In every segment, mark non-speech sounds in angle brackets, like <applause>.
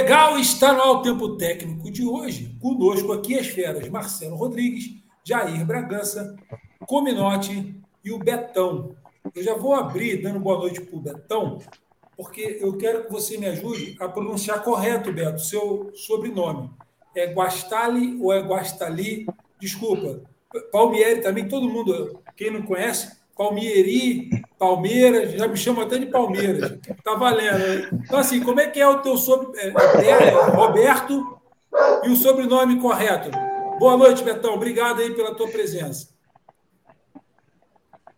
Legal está no ao tempo técnico de hoje. Conosco aqui as feras Marcelo Rodrigues, Jair Bragança, Cominote e o Betão. Eu já vou abrir dando boa noite para o Betão, porque eu quero que você me ajude a pronunciar correto, Beto, seu sobrenome. É Guastali ou é Guastali? Desculpa. Palmieri também, todo mundo, quem não conhece, Palmieri, Palmeiras, já me chama até de Palmeiras. Tá valendo. Então, assim, como é que é o teu sobrenome? É, é, Roberto e o sobrenome correto. Boa noite, Betão. Obrigado aí pela tua presença.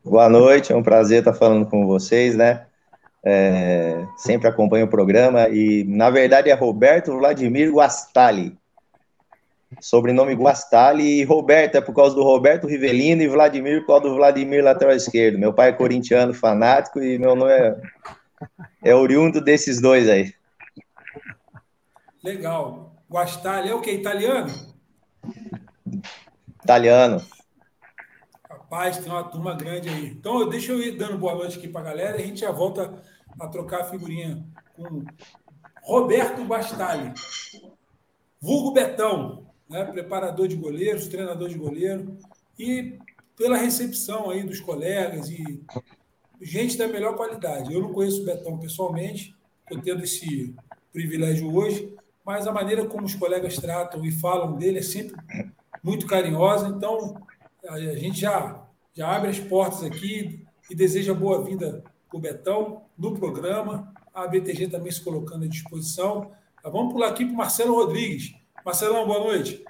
Boa noite, é um prazer estar falando com vocês, né? É, sempre acompanho o programa e, na verdade, é Roberto Vladimir Guastali. Sobrenome Guastali e Roberto é por causa do Roberto Rivelino e Vladimir por causa do Vladimir lateral esquerdo. Meu pai é corintiano fanático e meu nome é, é oriundo desses dois aí. Legal. Guastali é o que? Italiano? Italiano. Rapaz, tem uma turma grande aí. Então, deixa eu ir dando boa noite aqui para a galera e a gente já volta a trocar a figurinha com Roberto Bastali. Vulgo Betão, né? preparador de goleiros, treinador de goleiro, e pela recepção aí dos colegas e gente da melhor qualidade. Eu não conheço o Betão pessoalmente, estou tendo esse privilégio hoje, mas a maneira como os colegas tratam e falam dele é sempre muito carinhosa, então a gente já, já abre as portas aqui e deseja boa-vinda para o Betão no programa, a BTG também se colocando à disposição. Tá, vamos pular aqui para o Marcelo Rodrigues. Marcelão, boa noite.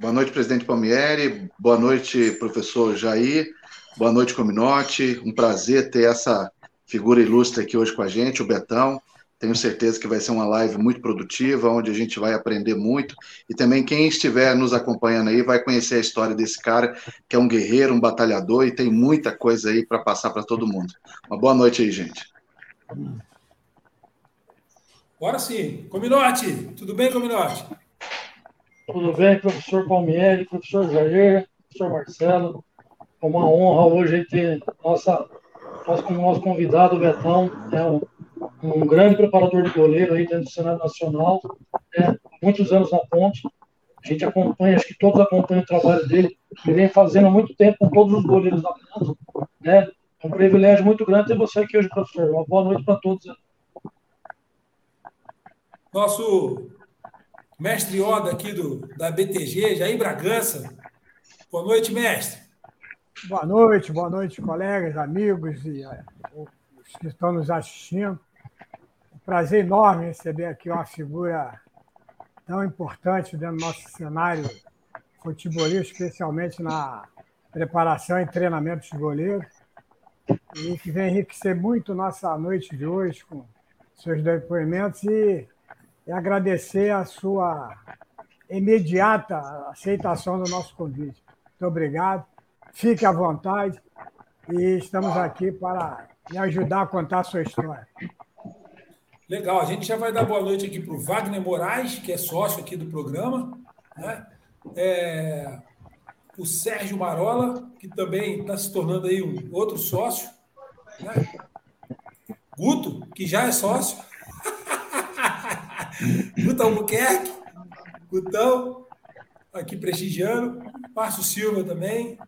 Boa noite, presidente Palmieri. Boa noite, professor Jair. Boa noite, Cominote. Um prazer ter essa figura ilustre aqui hoje com a gente, o Betão. Tenho certeza que vai ser uma live muito produtiva, onde a gente vai aprender muito. E também quem estiver nos acompanhando aí vai conhecer a história desse cara, que é um guerreiro, um batalhador e tem muita coisa aí para passar para todo mundo. Uma boa noite aí, gente. Bora sim. Cominote, tudo bem, Cominote? Tudo bem, professor Palmieri, professor Jair, professor Marcelo. É uma honra hoje ter nossa, nosso, nosso convidado, o Betão, é um, um, grande preparador de goleiro aí dentro do Senado Nacional, né, muitos anos na ponte. A gente acompanha, acho que todos acompanham o trabalho dele. Ele vem fazendo há muito tempo com todos os goleiros da ponte. Né? É um privilégio muito grande ter você aqui hoje, professor. Uma boa noite para todos. Nosso mestre Oda aqui do, da BTG, Jair Bragança. Boa noite, mestre. Boa noite, boa noite, colegas, amigos e uh, os que estão nos assistindo. Um prazer enorme receber aqui uma figura tão importante dentro do nosso cenário futebolístico, especialmente na preparação e treinamento de goleiros, e que vem enriquecer muito nossa noite de hoje com seus depoimentos e e agradecer a sua imediata aceitação do nosso convite. Muito obrigado. Fique à vontade e estamos aqui para me ajudar a contar a sua história. Legal, a gente já vai dar boa noite aqui para o Wagner Moraes, que é sócio aqui do programa, né? É, o Sérgio Marola, que também está se tornando aí um outro sócio, né? Guto, que já é sócio, Guto Albuquerque, Gutão, aqui prestigiando. Márcio Silva também.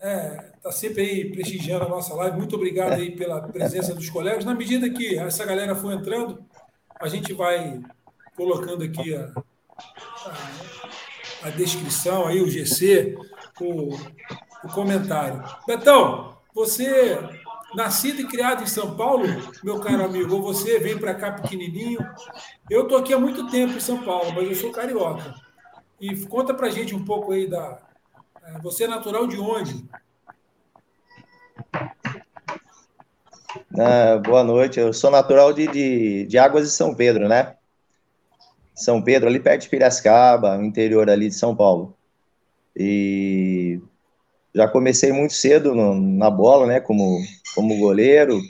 É, tá sempre aí prestigiando a nossa live. Muito obrigado aí pela presença dos colegas. Na medida que essa galera for entrando, a gente vai colocando aqui a, a, a descrição, aí o GC, o, o comentário. Betão, você nascido e criado em São Paulo, meu caro amigo, ou você vem para cá pequenininho. Eu estou aqui há muito tempo em São Paulo, mas eu sou carioca. E conta para gente um pouco aí da. É, você é natural de onde? Ah, boa noite, eu sou natural de, de, de Águas de São Pedro, né? São Pedro, ali perto de Piracicaba, interior ali de São Paulo. E já comecei muito cedo no, na bola, né, como, como goleiro.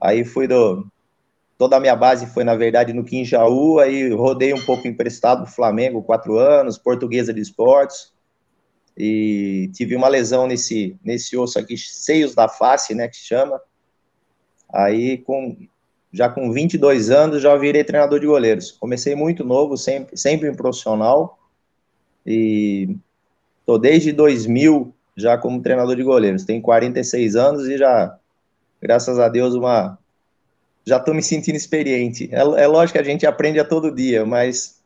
Aí fui do. Toda a minha base foi, na verdade, no Quinjaú, aí rodei um pouco emprestado pro Flamengo, quatro anos, portuguesa de esportes. E tive uma lesão nesse, nesse osso aqui, seios da face, né, que chama. Aí, com já com 22 anos, já virei treinador de goleiros. Comecei muito novo, sempre, sempre em profissional, e tô desde 2000 já como treinador de goleiros. Tenho 46 anos e já, graças a Deus, uma já estou me sentindo experiente. É, é lógico que a gente aprende a todo dia, mas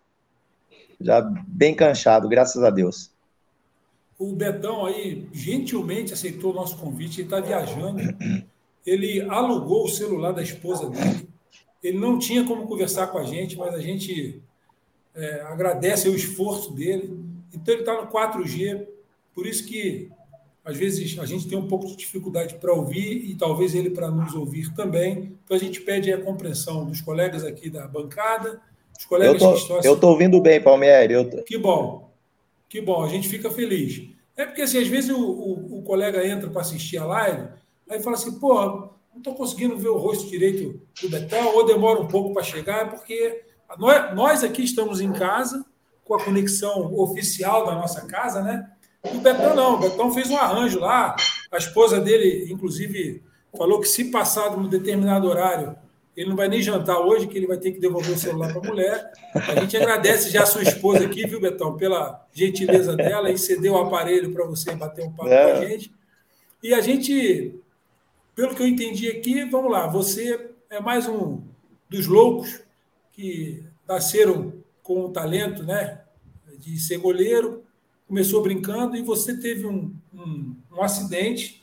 já bem cansado, graças a Deus. O Betão aí gentilmente aceitou o nosso convite, ele está viajando. Ele alugou o celular da esposa dele. Ele não tinha como conversar com a gente, mas a gente é, agradece o esforço dele. Então ele está no 4G, por isso que às vezes a gente tem um pouco de dificuldade para ouvir e talvez ele para nos ouvir também. Então a gente pede a compreensão dos colegas aqui da bancada, dos colegas eu tô, que estão Eu estou ouvindo bem, Palmieri. Tô... Que bom, que bom, a gente fica feliz. É porque assim, às vezes o, o, o colega entra para assistir a live, aí fala assim, pô, não estou conseguindo ver o rosto direito do Betão, ou demora um pouco para chegar, porque nós, nós aqui estamos em casa, com a conexão oficial da nossa casa, né? O Betão não, o Betão fez um arranjo lá. A esposa dele, inclusive, falou que se passar de um determinado horário, ele não vai nem jantar hoje, que ele vai ter que devolver o celular para a mulher. A gente agradece já a sua esposa aqui, viu, Betão, pela gentileza dela e ceder o aparelho para você bater um papo é. com a é. gente. E a gente, pelo que eu entendi aqui, vamos lá, você é mais um dos loucos que nasceram com o talento né, de ser goleiro, começou brincando e você teve um, um, um acidente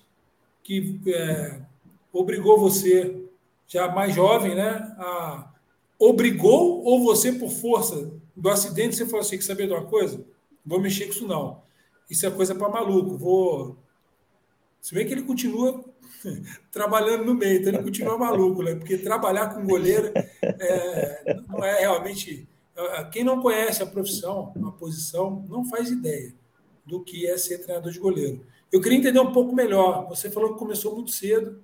que é, obrigou você, já mais jovem, né, a, obrigou ou você, por força do acidente, você falou assim, que saber de uma coisa? Vou mexer com isso não. Isso é coisa para maluco, vou... Se bem que ele continua <laughs> trabalhando no meio, então ele continua maluco, né? porque trabalhar com goleiro é, não é realmente quem não conhece a profissão, a posição, não faz ideia do que é ser treinador de goleiro. Eu queria entender um pouco melhor. Você falou que começou muito cedo.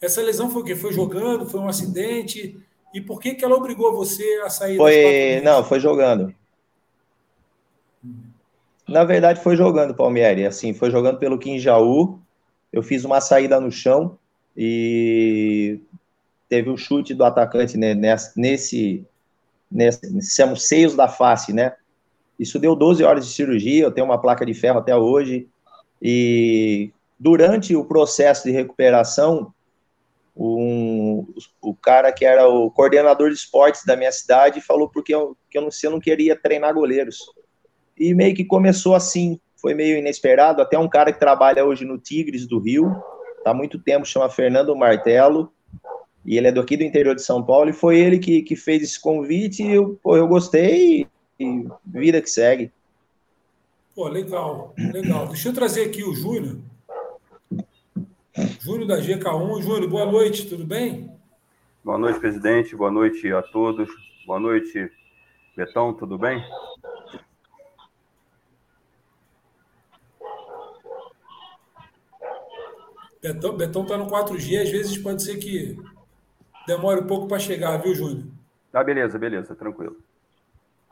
Essa lesão foi o quê? Foi jogando? Foi um acidente? E por que, que ela obrigou você a sair? Foi, não, foi jogando. Na verdade, foi jogando, Palmieri. Assim, foi jogando pelo Quinjaú. Eu fiz uma saída no chão e teve o um chute do atacante né, nesse nesse, seios da face, né? Isso deu 12 horas de cirurgia, eu tenho uma placa de ferro até hoje, e durante o processo de recuperação, um, o cara que era o coordenador de esportes da minha cidade falou porque eu, que eu não, eu não queria treinar goleiros. E meio que começou assim, foi meio inesperado, até um cara que trabalha hoje no Tigres do Rio, tá há muito tempo, chama Fernando Martelo, e ele é daqui do interior de São Paulo, e foi ele que, que fez esse convite, e eu, pô, eu gostei, e vida que segue. Pô, legal, legal. Deixa eu trazer aqui o Júnior. Júnior da GK1. Júnior, boa noite, tudo bem? Boa noite, presidente. Boa noite a todos. Boa noite, Betão, tudo bem? Betão, Betão tá no 4G, às vezes pode ser que demore um pouco para chegar, viu, Júnior? Ah, beleza, beleza, tranquilo.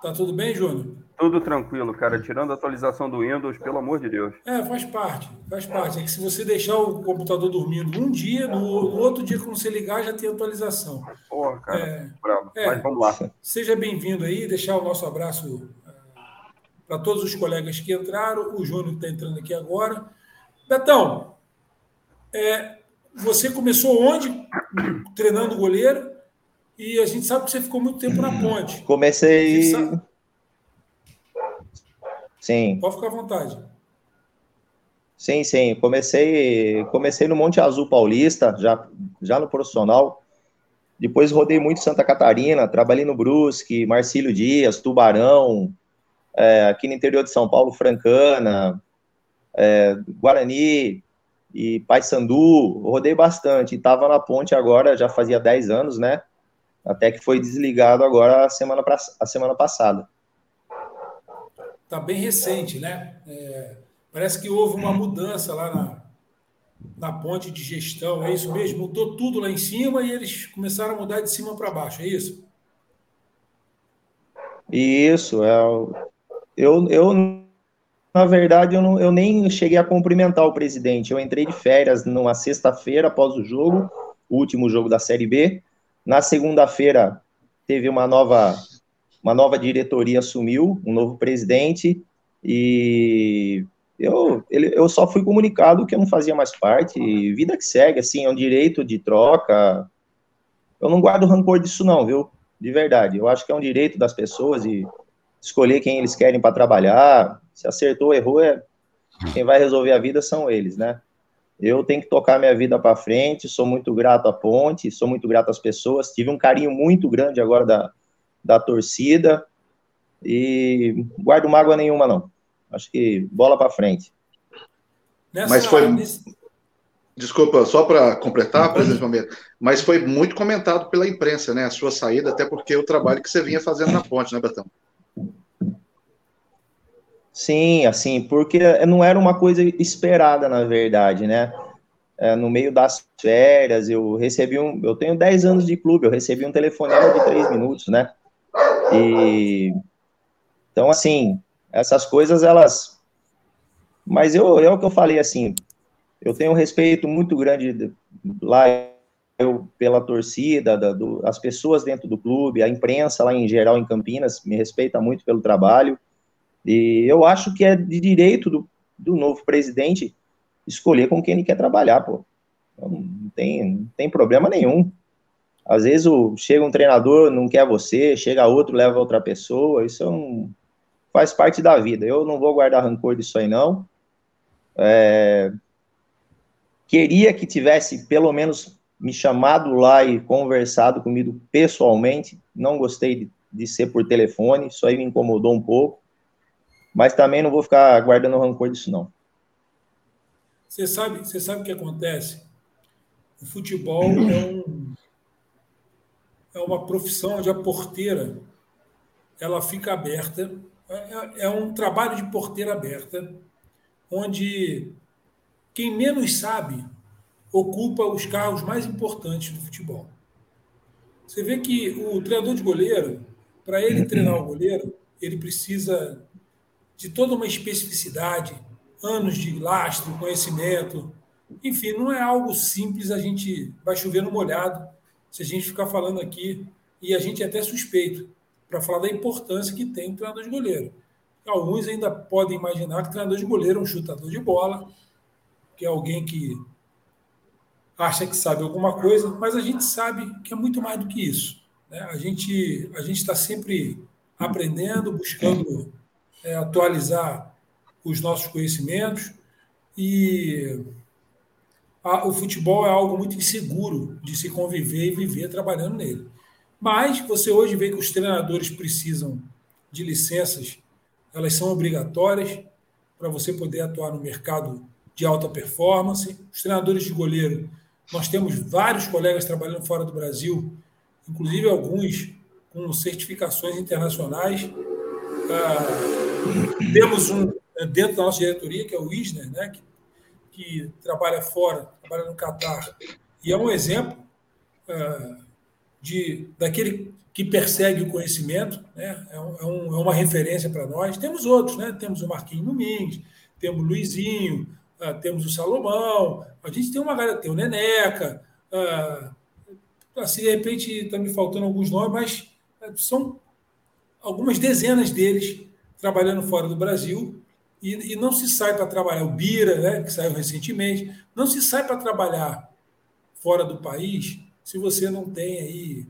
Tá tudo bem, Júnior? Tudo tranquilo, cara. Tirando a atualização do Windows, pelo amor de Deus. É, faz parte, faz parte. É que se você deixar o computador dormindo um dia, no, outro dia, quando você ligar, já tem atualização. Porra, cara, é, bravo. É, Mas vamos lá. Seja bem-vindo aí, deixar o nosso abraço uh, para todos os colegas que entraram. O Júnior está entrando aqui agora. Betão, é, você começou onde? Treinando goleiro. E a gente sabe que você ficou muito tempo na ponte. Comecei. Sim. Pode ficar à vontade. Sim, sim. Comecei, comecei no Monte Azul Paulista, já, já no profissional. Depois rodei muito Santa Catarina, trabalhei no Brusque, Marcílio Dias, Tubarão, é, aqui no interior de São Paulo, Francana, é, Guarani e Paysandu. Rodei bastante. Estava na ponte agora, já fazia 10 anos, né? até que foi desligado agora a semana, pra, a semana passada. Está bem recente, né? É, parece que houve uma mudança lá na, na ponte de gestão, é isso mesmo? Mudou tudo lá em cima e eles começaram a mudar de cima para baixo, é isso? Isso, é, eu, eu na verdade, eu, não, eu nem cheguei a cumprimentar o presidente. Eu entrei de férias numa sexta-feira após o jogo, o último jogo da Série B, Na segunda-feira teve uma nova uma nova diretoria assumiu, um novo presidente e eu, ele, eu só fui comunicado que eu não fazia mais parte. vida que segue, assim, é um direito de troca. Eu não guardo rancor disso, não, viu? De verdade. Eu acho que é um direito das pessoas e escolher quem eles querem para trabalhar. Se acertou, errou, é quem vai resolver a vida são eles, né? Eu tenho que tocar minha vida para frente. Sou muito grato à Ponte, sou muito grato às pessoas. Tive um carinho muito grande agora da, da torcida e guardo mágoa nenhuma, não. Acho que bola para frente. Nessa, Mas foi. Desculpa, só para completar, presidente Palmeiras, mas foi muito comentado pela imprensa, né? A sua saída, até porque o trabalho que você vinha fazendo na ponte, né, Betão? Sim, assim, porque não era uma coisa esperada, na verdade, né? É, no meio das férias, eu recebi um. Eu tenho 10 anos de clube, eu recebi um telefonema de 3 minutos, né? E. Então, assim, essas coisas, elas. Mas eu, é o que eu falei, assim, eu tenho um respeito muito grande lá eu, pela torcida, da, do, as pessoas dentro do clube, a imprensa lá em geral em Campinas me respeita muito pelo trabalho. E eu acho que é de direito do, do novo presidente escolher com quem ele quer trabalhar, pô. Não tem, não tem problema nenhum. Às vezes o, chega um treinador, não quer você, chega outro, leva outra pessoa, isso é um, faz parte da vida. Eu não vou guardar rancor disso aí, não. É... Queria que tivesse, pelo menos, me chamado lá e conversado comigo pessoalmente. Não gostei de, de ser por telefone, isso aí me incomodou um pouco. Mas também não vou ficar guardando rancor disso, não. Você sabe, você sabe o que acontece? O futebol é, um, é uma profissão onde a porteira ela fica aberta é, é, um trabalho de porteira aberta, onde quem menos sabe ocupa os cargos mais importantes do futebol. Você vê que o treinador de goleiro, para ele treinar o goleiro, ele precisa de toda uma especificidade, anos de lastro, conhecimento. Enfim, não é algo simples, a gente vai chover no molhado se a gente ficar falando aqui, e a gente é até suspeito para falar da importância que tem o treinador de goleiro. Alguns ainda podem imaginar que o treinador de goleiro é um chutador de bola, que é alguém que acha que sabe alguma coisa, mas a gente sabe que é muito mais do que isso. Né? A gente a está sempre aprendendo, buscando é, atualizar os nossos conhecimentos e a, o futebol é algo muito inseguro de se conviver e viver trabalhando nele. Mas você hoje vê que os treinadores precisam de licenças, elas são obrigatórias para você poder atuar no mercado de alta performance. Os treinadores de goleiro, nós temos vários colegas trabalhando fora do Brasil, inclusive alguns com certificações internacionais. Ah, temos um dentro da nossa diretoria, que é o Isner, né, que, que trabalha fora, trabalha no Catar, e é um exemplo. Ah, de, daquele que persegue o conhecimento, né? é, é, um, é uma referência para nós. Temos outros, né? temos o Marquinhos Domingues, temos o Luizinho, uh, temos o Salomão, a gente tem uma galera, tem o Neneca, uh, assim, de repente está me faltando alguns nomes, mas uh, são algumas dezenas deles trabalhando fora do Brasil e, e não se sai para trabalhar. O Bira, né, que saiu recentemente, não se sai para trabalhar fora do país se você não tem aí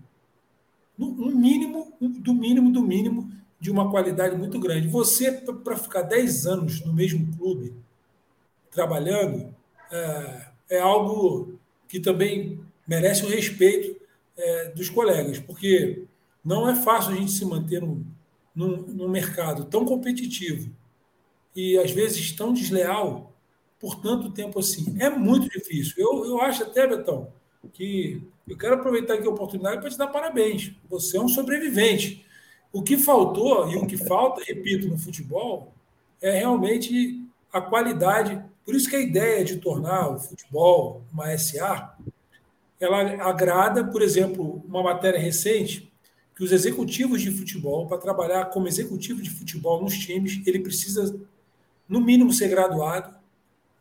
um mínimo, do mínimo, do mínimo, de uma qualidade muito grande. Você, para ficar 10 anos no mesmo clube, trabalhando, é, é algo que também merece o respeito é, dos colegas, porque não é fácil a gente se manter num, num, num mercado tão competitivo e às vezes tão desleal por tanto tempo assim. É muito difícil. Eu, eu acho até, Betão, que eu quero aproveitar aqui a oportunidade para te dar parabéns. Você é um sobrevivente. O que faltou e o que falta, repito, no futebol, é realmente a qualidade. Por isso que a ideia de tornar o futebol uma SA, ela agrada, por exemplo, uma matéria recente, que os executivos de futebol, para trabalhar como executivo de futebol nos times, ele precisa, no mínimo, ser graduado,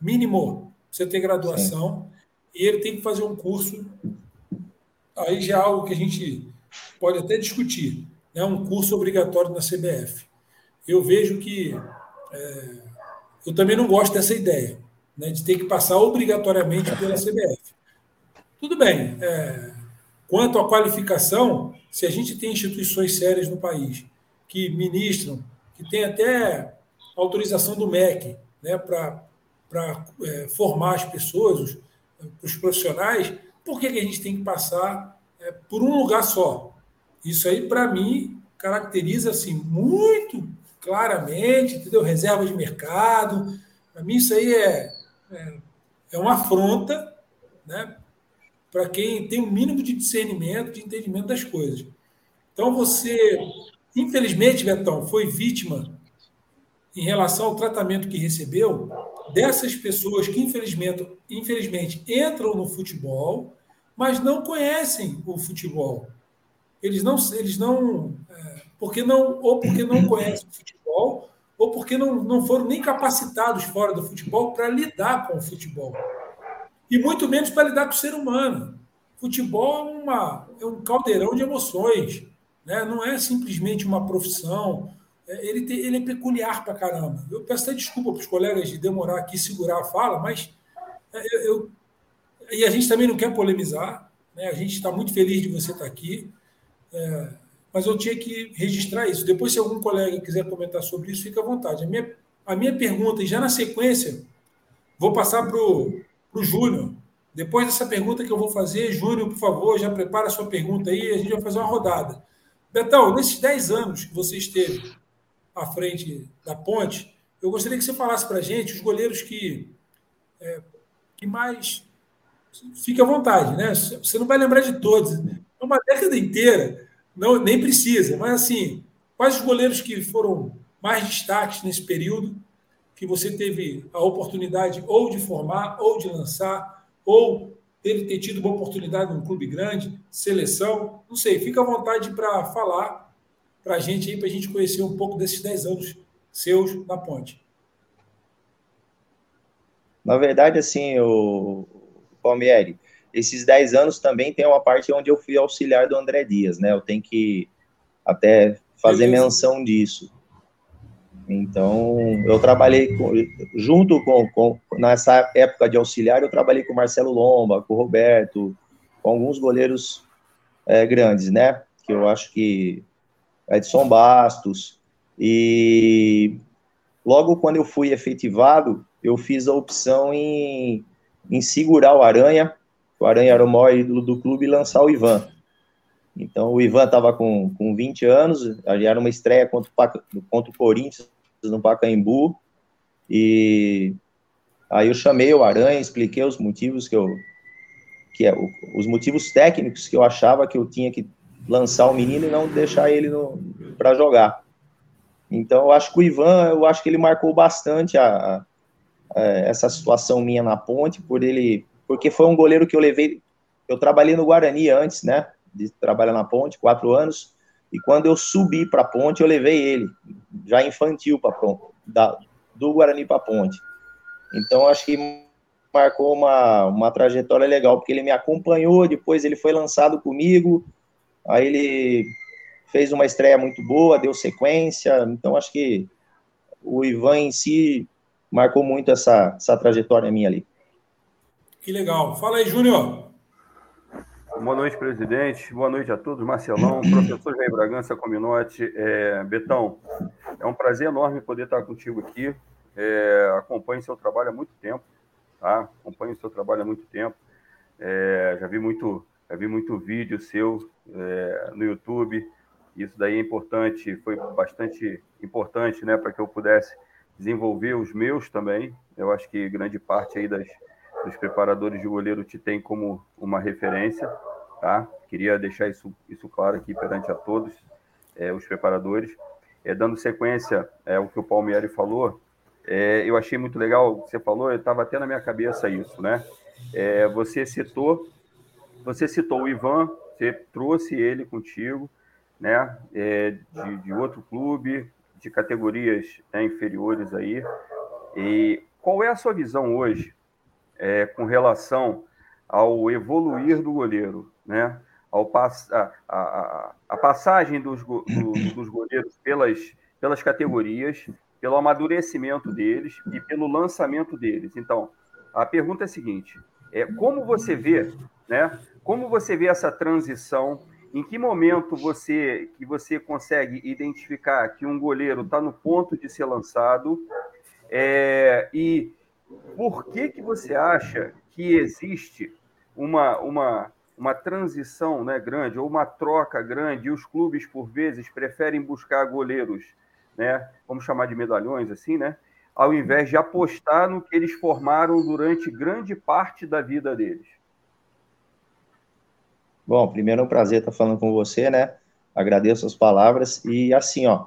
mínimo, você ter graduação, Sim e ele tem que fazer um curso aí já é algo que a gente pode até discutir. Né? um curso obrigatório na CBF. Eu vejo que é, eu também não gosto dessa ideia, né, de ter que passar obrigatoriamente pela CBF. Tudo bem. É, quanto à qualificação, se a gente tem instituições sérias no país que ministram, que tem até autorização do MEC né, para é, formar as pessoas, os, os profissionais, por que, que a gente tem que passar é, por um lugar só? Isso aí, para mim, caracteriza assim, muito claramente, entendeu? Reserva de mercado. Para mim, isso aí é, é, é uma afronta né, para quem tem o um mínimo de discernimento, de entendimento das coisas. Então, você, infelizmente, Betão, foi vítima em relação ao tratamento que recebeu dessas pessoas que, infelizmente, infelizmente entram no futebol, mas não conhecem o futebol. Eles não, eles não, é, porque não ou porque não conhecem o futebol, ou porque não, não foram nem capacitados fora do futebol para lidar com o futebol. E muito menos para lidar com o ser humano. Futebol é, uma, é um caldeirão de emoções. Né? Não é simplesmente uma profissão. É, ele, tem, ele é peculiar para caramba. Eu peço até desculpa para os colegas de demorar aqui segurar a fala, mas é, eu, eu, e a gente também não quer polemizar. Né? A gente está muito feliz de você estar aqui. É, mas eu tinha que registrar isso. Depois, se algum colega quiser comentar sobre isso, fica à vontade. A minha, a minha pergunta, e já na sequência, vou passar para o Júnior. Depois dessa pergunta que eu vou fazer, Júnior, por favor, já prepara a sua pergunta aí, a gente vai fazer uma rodada. Betão, nesses 10 anos que você esteve à frente da ponte, eu gostaria que você falasse para a gente os goleiros que, é, que mais. Fique à vontade, né? Você não vai lembrar de todos. É uma década inteira não, nem precisa, mas assim, quais os goleiros que foram mais destaques nesse período que você teve a oportunidade ou de formar, ou de lançar, ou teve ter tido uma oportunidade num clube grande, seleção, não sei, fica à vontade para falar para a gente aí, para a gente conhecer um pouco desses 10 anos seus na ponte. Na verdade, assim, o Palmieri, esses 10 anos também tem uma parte onde eu fui auxiliar do André Dias, né? Eu tenho que até fazer Beleza. menção disso. Então, eu trabalhei com, junto com, com, nessa época de auxiliar, eu trabalhei com o Marcelo Lomba, com o Roberto, com alguns goleiros é, grandes, né? Que eu acho que Edson Bastos. E logo quando eu fui efetivado, eu fiz a opção em, em segurar o Aranha o Aranha era o maior ídolo do clube e lançar o Ivan. Então o Ivan estava com, com 20 anos, era uma estreia contra o, contra o Corinthians no Pacaembu, e aí eu chamei o Aranha, expliquei os motivos que eu que é, os motivos técnicos que eu achava que eu tinha que lançar o menino e não deixar ele para jogar. Então eu acho que o Ivan, eu acho que ele marcou bastante a, a, a essa situação minha na ponte por ele porque foi um goleiro que eu levei. Eu trabalhei no Guarani antes, né? De trabalhar na ponte, quatro anos. E quando eu subi para a ponte, eu levei ele, já infantil, para do Guarani para a ponte. Então, acho que marcou uma, uma trajetória legal, porque ele me acompanhou, depois ele foi lançado comigo, aí ele fez uma estreia muito boa, deu sequência, então acho que o Ivan em si marcou muito essa, essa trajetória minha ali. Que legal. Fala aí, Júnior. Boa noite, presidente. Boa noite a todos. Marcelão, <clears throat> professor Jair Bragança Cominote. É, Betão, é um prazer enorme poder estar contigo aqui. É, acompanho seu trabalho há muito tempo, tá? Acompanho seu trabalho há muito tempo. É, já vi muito, já vi muito vídeo seu é, no YouTube. Isso daí é importante, foi bastante importante, né, para que eu pudesse desenvolver os meus também. Eu acho que grande parte aí das os preparadores de goleiro te têm como uma referência, tá? Queria deixar isso, isso claro aqui perante a todos é, os preparadores. É, dando sequência é, ao que o Palmieri falou, é, eu achei muito legal, você falou, estava até na minha cabeça isso, né? É, você citou, você citou o Ivan, você trouxe ele contigo, né? É, de, de, outro clube, de categorias né, inferiores aí. E qual é a sua visão hoje é, com relação ao evoluir do goleiro, né? ao pass, a, a, a passagem dos, do, dos goleiros pelas, pelas categorias, pelo amadurecimento deles e pelo lançamento deles. Então, a pergunta é a seguinte: é, como você vê, né? Como você vê essa transição? Em que momento você que você consegue identificar que um goleiro está no ponto de ser lançado? É, e por que que você acha que existe uma, uma, uma transição né, grande ou uma troca grande e os clubes por vezes preferem buscar goleiros, né? Vamos chamar de medalhões assim, né? ao invés de apostar no que eles formaram durante grande parte da vida deles? Bom, primeiro é um prazer estar falando com você, né? Agradeço as palavras e assim, ó.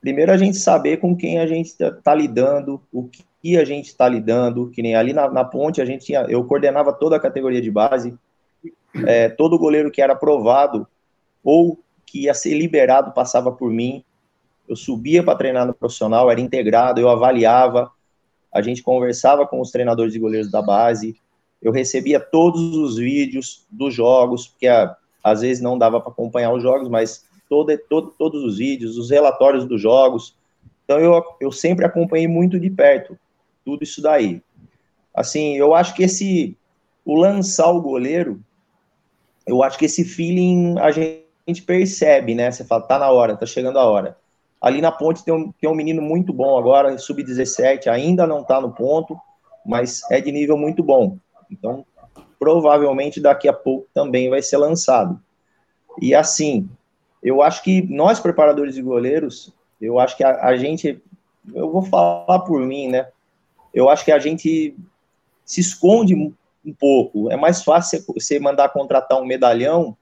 Primeiro a gente saber com quem a gente está lidando, o que a gente está lidando, que nem ali na, na, ponte a gente tinha, eu coordenava toda a categoria de base, é, todo goleiro que era aprovado ou que ia ser liberado passava por mim, eu subia para treinar no profissional, era integrado, eu avaliava, a gente conversava com os treinadores e goleiros da base, eu recebia todos os vídeos dos jogos, porque a, às vezes não dava para acompanhar os jogos, mas todo, todo, todos os vídeos, os relatórios dos jogos. Então eu, eu sempre acompanhei muito de perto tudo isso daí. Assim, eu acho que esse o lançar o goleiro, eu acho que esse feeling a gente percebe, né? Você fala, tá na hora, tá chegando a hora. Ali na ponte tem um, tem um menino muito bom agora, sub-17, ainda não está no ponto, mas é de nível muito bom. Então, provavelmente daqui a pouco também vai ser lançado. E assim, eu acho que nós, preparadores de goleiros, eu acho que a, a gente, eu vou falar por mim, né? Eu acho que a gente se esconde um pouco. É mais fácil você mandar contratar um medalhão,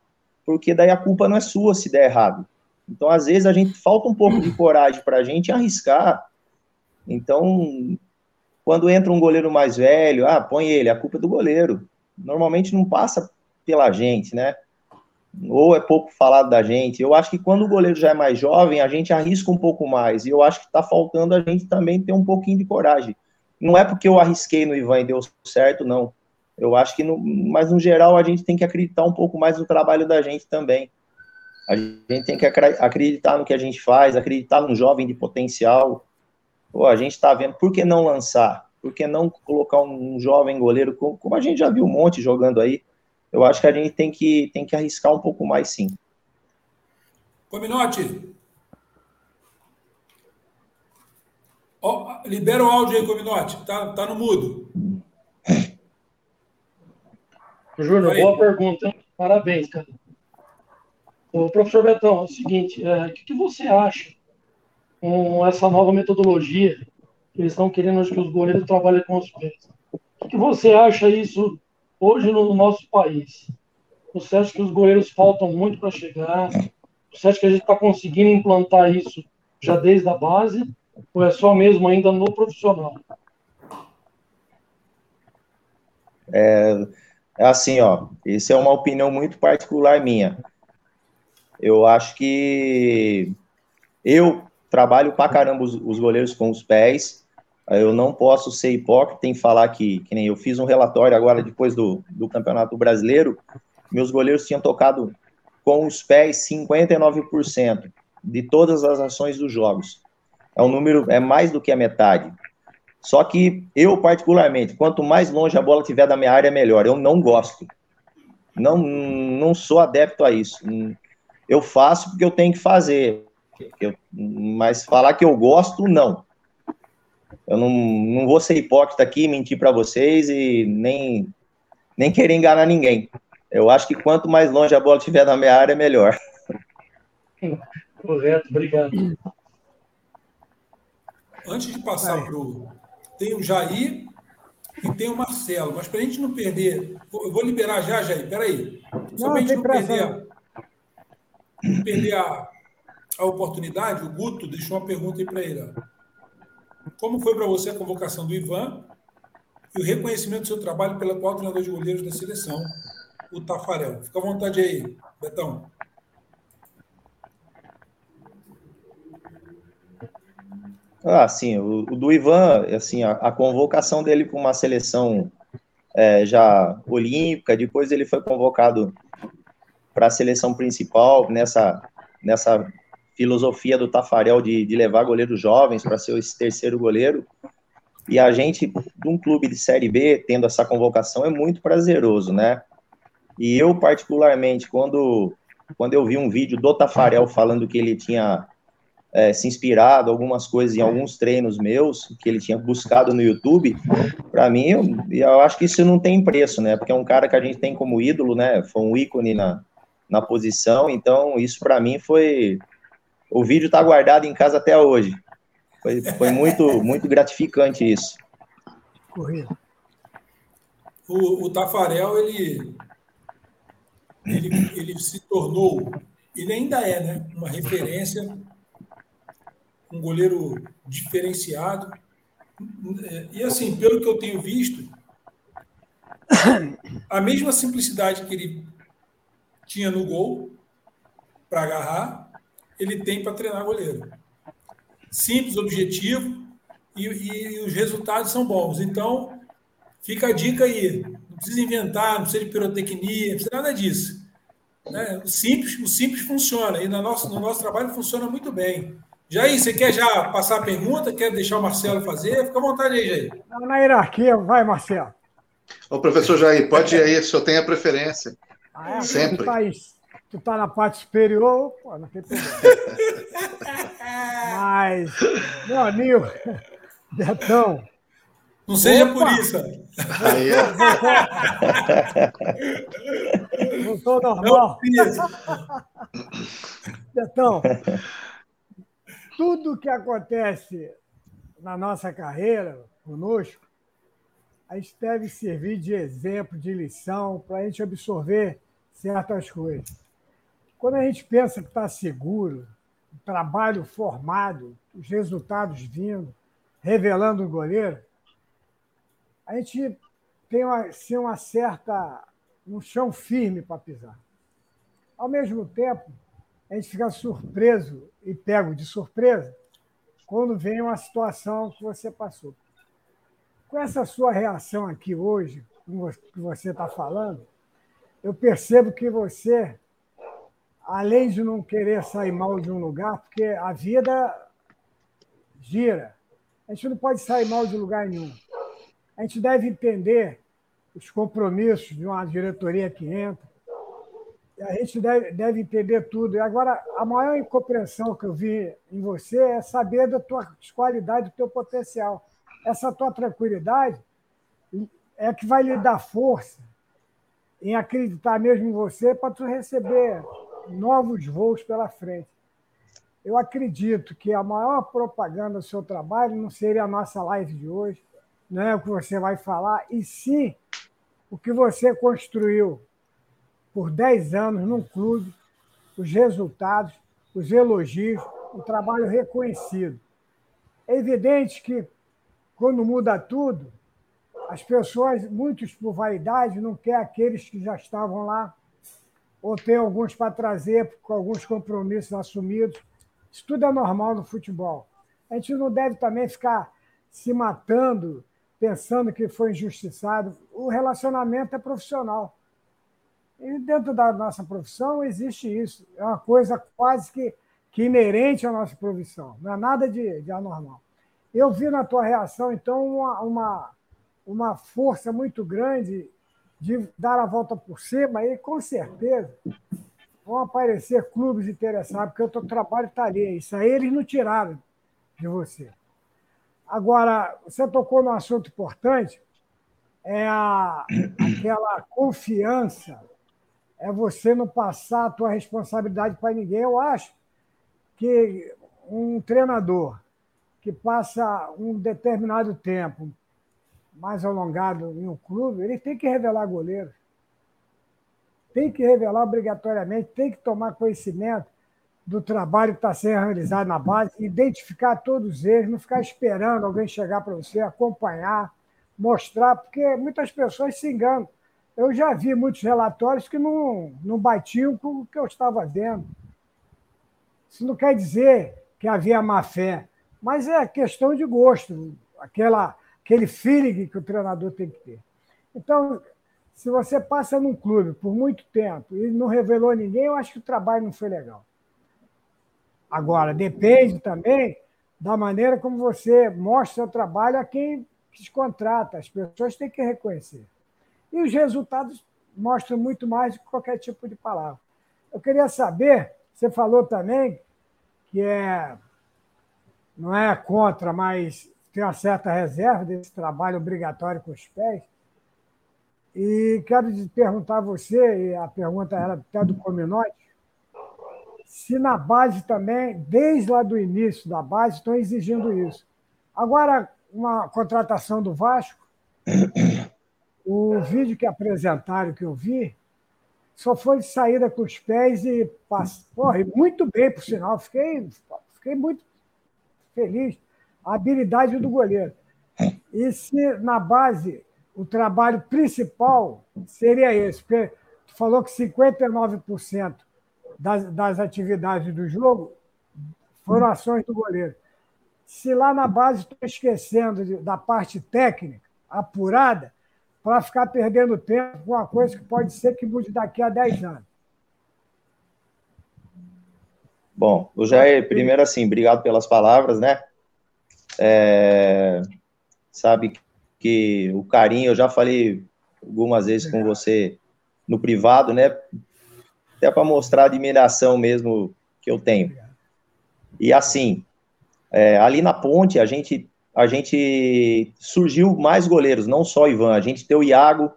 porque daí a culpa não é sua se der errado. Então, às vezes, a gente falta um pouco de coragem para a gente arriscar. Então, quando entra um goleiro mais velho, ah, põe ele, a culpa é do goleiro. Normalmente não passa pela gente, né? Ou é pouco falado da gente. Eu acho que quando o goleiro já é mais jovem, a gente arrisca um pouco mais. E eu acho que está faltando a gente também ter um pouquinho de coragem. Não é porque eu arrisquei no Ivan e deu certo, não. Eu acho que, no, mas no geral, a gente tem que acreditar um pouco mais no trabalho da gente também. A gente tem que acreditar no que a gente faz, acreditar no jovem de potencial. Pô, a gente está vendo, por que não lançar? Por que não colocar um jovem goleiro, como a gente já viu um monte jogando aí? Eu acho que a gente tem que, tem que arriscar um pouco mais, sim. Cominote. Libera o áudio aí, Cominote. Tá, tá no mudo. Júnior, boa pergunta. Parabéns, cara. O professor Betão, é o seguinte, é, o que, que, você acha com essa nova metodologia que eles estão querendo que os goleiros trabalhem com os pés? O que, que você acha isso hoje no nosso país? Você acha que os goleiros faltam muito para chegar? Você acha que a gente está conseguindo implantar isso já desde a base? Ou é só mesmo ainda no profissional? É, é assim, ó. Isso é uma opinião muito particular minha. Eu acho que eu trabalho pra caramba os, os goleiros com os pés. Eu não posso ser hipócrita em falar que, que nem eu fiz um relatório agora depois do, do Campeonato Brasileiro, meus goleiros tinham tocado com os pés 59% de todas as ações dos jogos. É um número, é mais do que a metade. Só que eu, particularmente, quanto mais longe a bola tiver da minha área, melhor. Eu não gosto. Não, não sou adepto a isso eu faço porque eu tenho que fazer. Eu, mas falar que eu gosto, não. Eu não, não vou ser hipócrita aqui, mentir para vocês e nem, nem querer enganar ninguém. Eu acho que quanto mais longe a bola estiver na minha área, melhor. Correto, obrigado. Antes de passar para o. Tem o Jair e tem o Marcelo, mas para a gente não perder. Eu vou liberar já, Jair, peraí. Só para a gente não perder perder a, a oportunidade, o Guto deixou uma pergunta aí para ele. Como foi para você a convocação do Ivan e o reconhecimento do seu trabalho pelo atual treinador de goleiros da seleção, o Tafarel? Fica à vontade aí, Betão. Ah, sim, o, o do Ivan, assim, a, a convocação dele para uma seleção é, já olímpica, depois ele foi convocado para a seleção principal, nessa, nessa filosofia do Tafarel de, de levar goleiros jovens para ser esse terceiro goleiro. E a gente, de um clube de Série B, tendo essa convocação, é muito prazeroso, né? E eu, particularmente, quando, quando eu vi um vídeo do Tafarel falando que ele tinha é, se inspirado algumas coisas em alguns treinos meus que ele tinha buscado no YouTube, para mim, eu, eu, acho que isso não tem preço, né? Porque é um cara que a gente tem como ídolo, né? Foi um ícone na, na posição, então isso para mim foi. O vídeo está guardado em casa até hoje. Foi, foi muito, muito gratificante isso. Correto. O, o Tafarel, ele, ele, ele se tornou, ele ainda é, né? Uma referência um goleiro diferenciado. E assim, pelo que eu tenho visto, a mesma simplicidade que ele tinha no gol para agarrar, ele tem para treinar goleiro. Simples, objetivo e, e, os resultados são bons. Então, fica a dica aí. Não precisa inventar, não precisa de pirotecnia, não precisa nada disso. Né? O, simples, o simples funciona e no nosso, no nosso trabalho funciona muito bem. Jair, você quer já passar a pergunta? Quer deixar o Marcelo fazer? Fica à vontade aí, Jair. Na hierarquia, vai, Marcelo. Ô, professor Jair, pode ir aí, o senhor tem a preferência. Ah, é? Sempre. Tu tá, aí, tu tá na parte superior, pô, não tem problema. <laughs> Mas, meu amigo, Betão. Não seja Opa! por isso. Aí, Não estou normal. Betão, tudo que acontece na nossa carreira, conosco, a gente deve servir de exemplo, de lição, para a gente absorver certas coisas. Quando a gente pensa que está seguro, o trabalho formado, os resultados vindo, revelando o goleiro, a gente tem uma, assim, uma certa. um chão firme para pisar. Ao mesmo tempo, a gente fica surpreso e pego de surpresa quando vem uma situação que você passou. Com essa sua reação aqui hoje, que você está falando, eu percebo que você, além de não querer sair mal de um lugar, porque a vida gira, a gente não pode sair mal de lugar nenhum. A gente deve entender os compromissos de uma diretoria que entra, a gente deve, deve entender tudo. Agora, a maior incompreensão que eu vi em você é saber da tua qualidade, do teu potencial. Essa tua tranquilidade é que vai lhe dar força em acreditar mesmo em você para tu receber novos voos pela frente. Eu acredito que a maior propaganda do seu trabalho não seria a nossa live de hoje, não é o que você vai falar, e sim o que você construiu por 10 anos num clube, os resultados, os elogios, o trabalho reconhecido. É evidente que, quando muda tudo, as pessoas, muitos por vaidade, não querem aqueles que já estavam lá, ou tem alguns para trazer com alguns compromissos assumidos. Isso tudo é normal no futebol. A gente não deve também ficar se matando, pensando que foi injustiçado. O relacionamento é profissional. E dentro da nossa profissão existe isso. É uma coisa quase que, que inerente à nossa profissão. Não é nada de, de anormal. Eu vi na tua reação, então, uma, uma, uma força muito grande de dar a volta por cima e, com certeza, vão aparecer clubes interessados, porque o teu trabalho está ali. Isso aí eles não tiraram de você. Agora, você tocou num assunto importante, é a, aquela confiança é você não passar a tua responsabilidade para ninguém. Eu acho que um treinador que passa um determinado tempo mais alongado em um clube, ele tem que revelar goleiro. Tem que revelar obrigatoriamente, tem que tomar conhecimento do trabalho que está sendo realizado na base, identificar todos eles, não ficar esperando alguém chegar para você, acompanhar, mostrar, porque muitas pessoas se enganam eu já vi muitos relatórios que não, não batiam com o que eu estava vendo. Isso não quer dizer que havia má fé, mas é questão de gosto, aquela, aquele feeling que o treinador tem que ter. Então, se você passa num clube por muito tempo e não revelou ninguém, eu acho que o trabalho não foi legal. Agora, depende também da maneira como você mostra o trabalho a quem te contrata. As pessoas têm que reconhecer. E os resultados mostram muito mais do que qualquer tipo de palavra. Eu queria saber, você falou também que é, não é contra, mas tem uma certa reserva desse trabalho obrigatório com os pés. E quero perguntar a você, e a pergunta era até do Cominote, se na base também, desde lá do início da base, estão exigindo isso. Agora, uma contratação do Vasco, o vídeo que apresentaram, que eu vi, só foi de saída com os pés e Porra, muito bem, por sinal. Fiquei, fiquei muito feliz. A habilidade do goleiro. E se na base o trabalho principal seria esse, porque tu falou que 59% das, das atividades do jogo foram ações do goleiro. Se lá na base estou esquecendo da parte técnica, apurada, para ficar perdendo tempo com uma coisa que pode ser que mude daqui a 10 anos. Bom, o Jair, primeiro assim, obrigado pelas palavras, né? É, sabe que o carinho, eu já falei algumas vezes com você no privado, né? Até para mostrar a admiração mesmo que eu tenho. E assim, é, ali na ponte, a gente a gente surgiu mais goleiros, não só Ivan, a gente tem o Iago,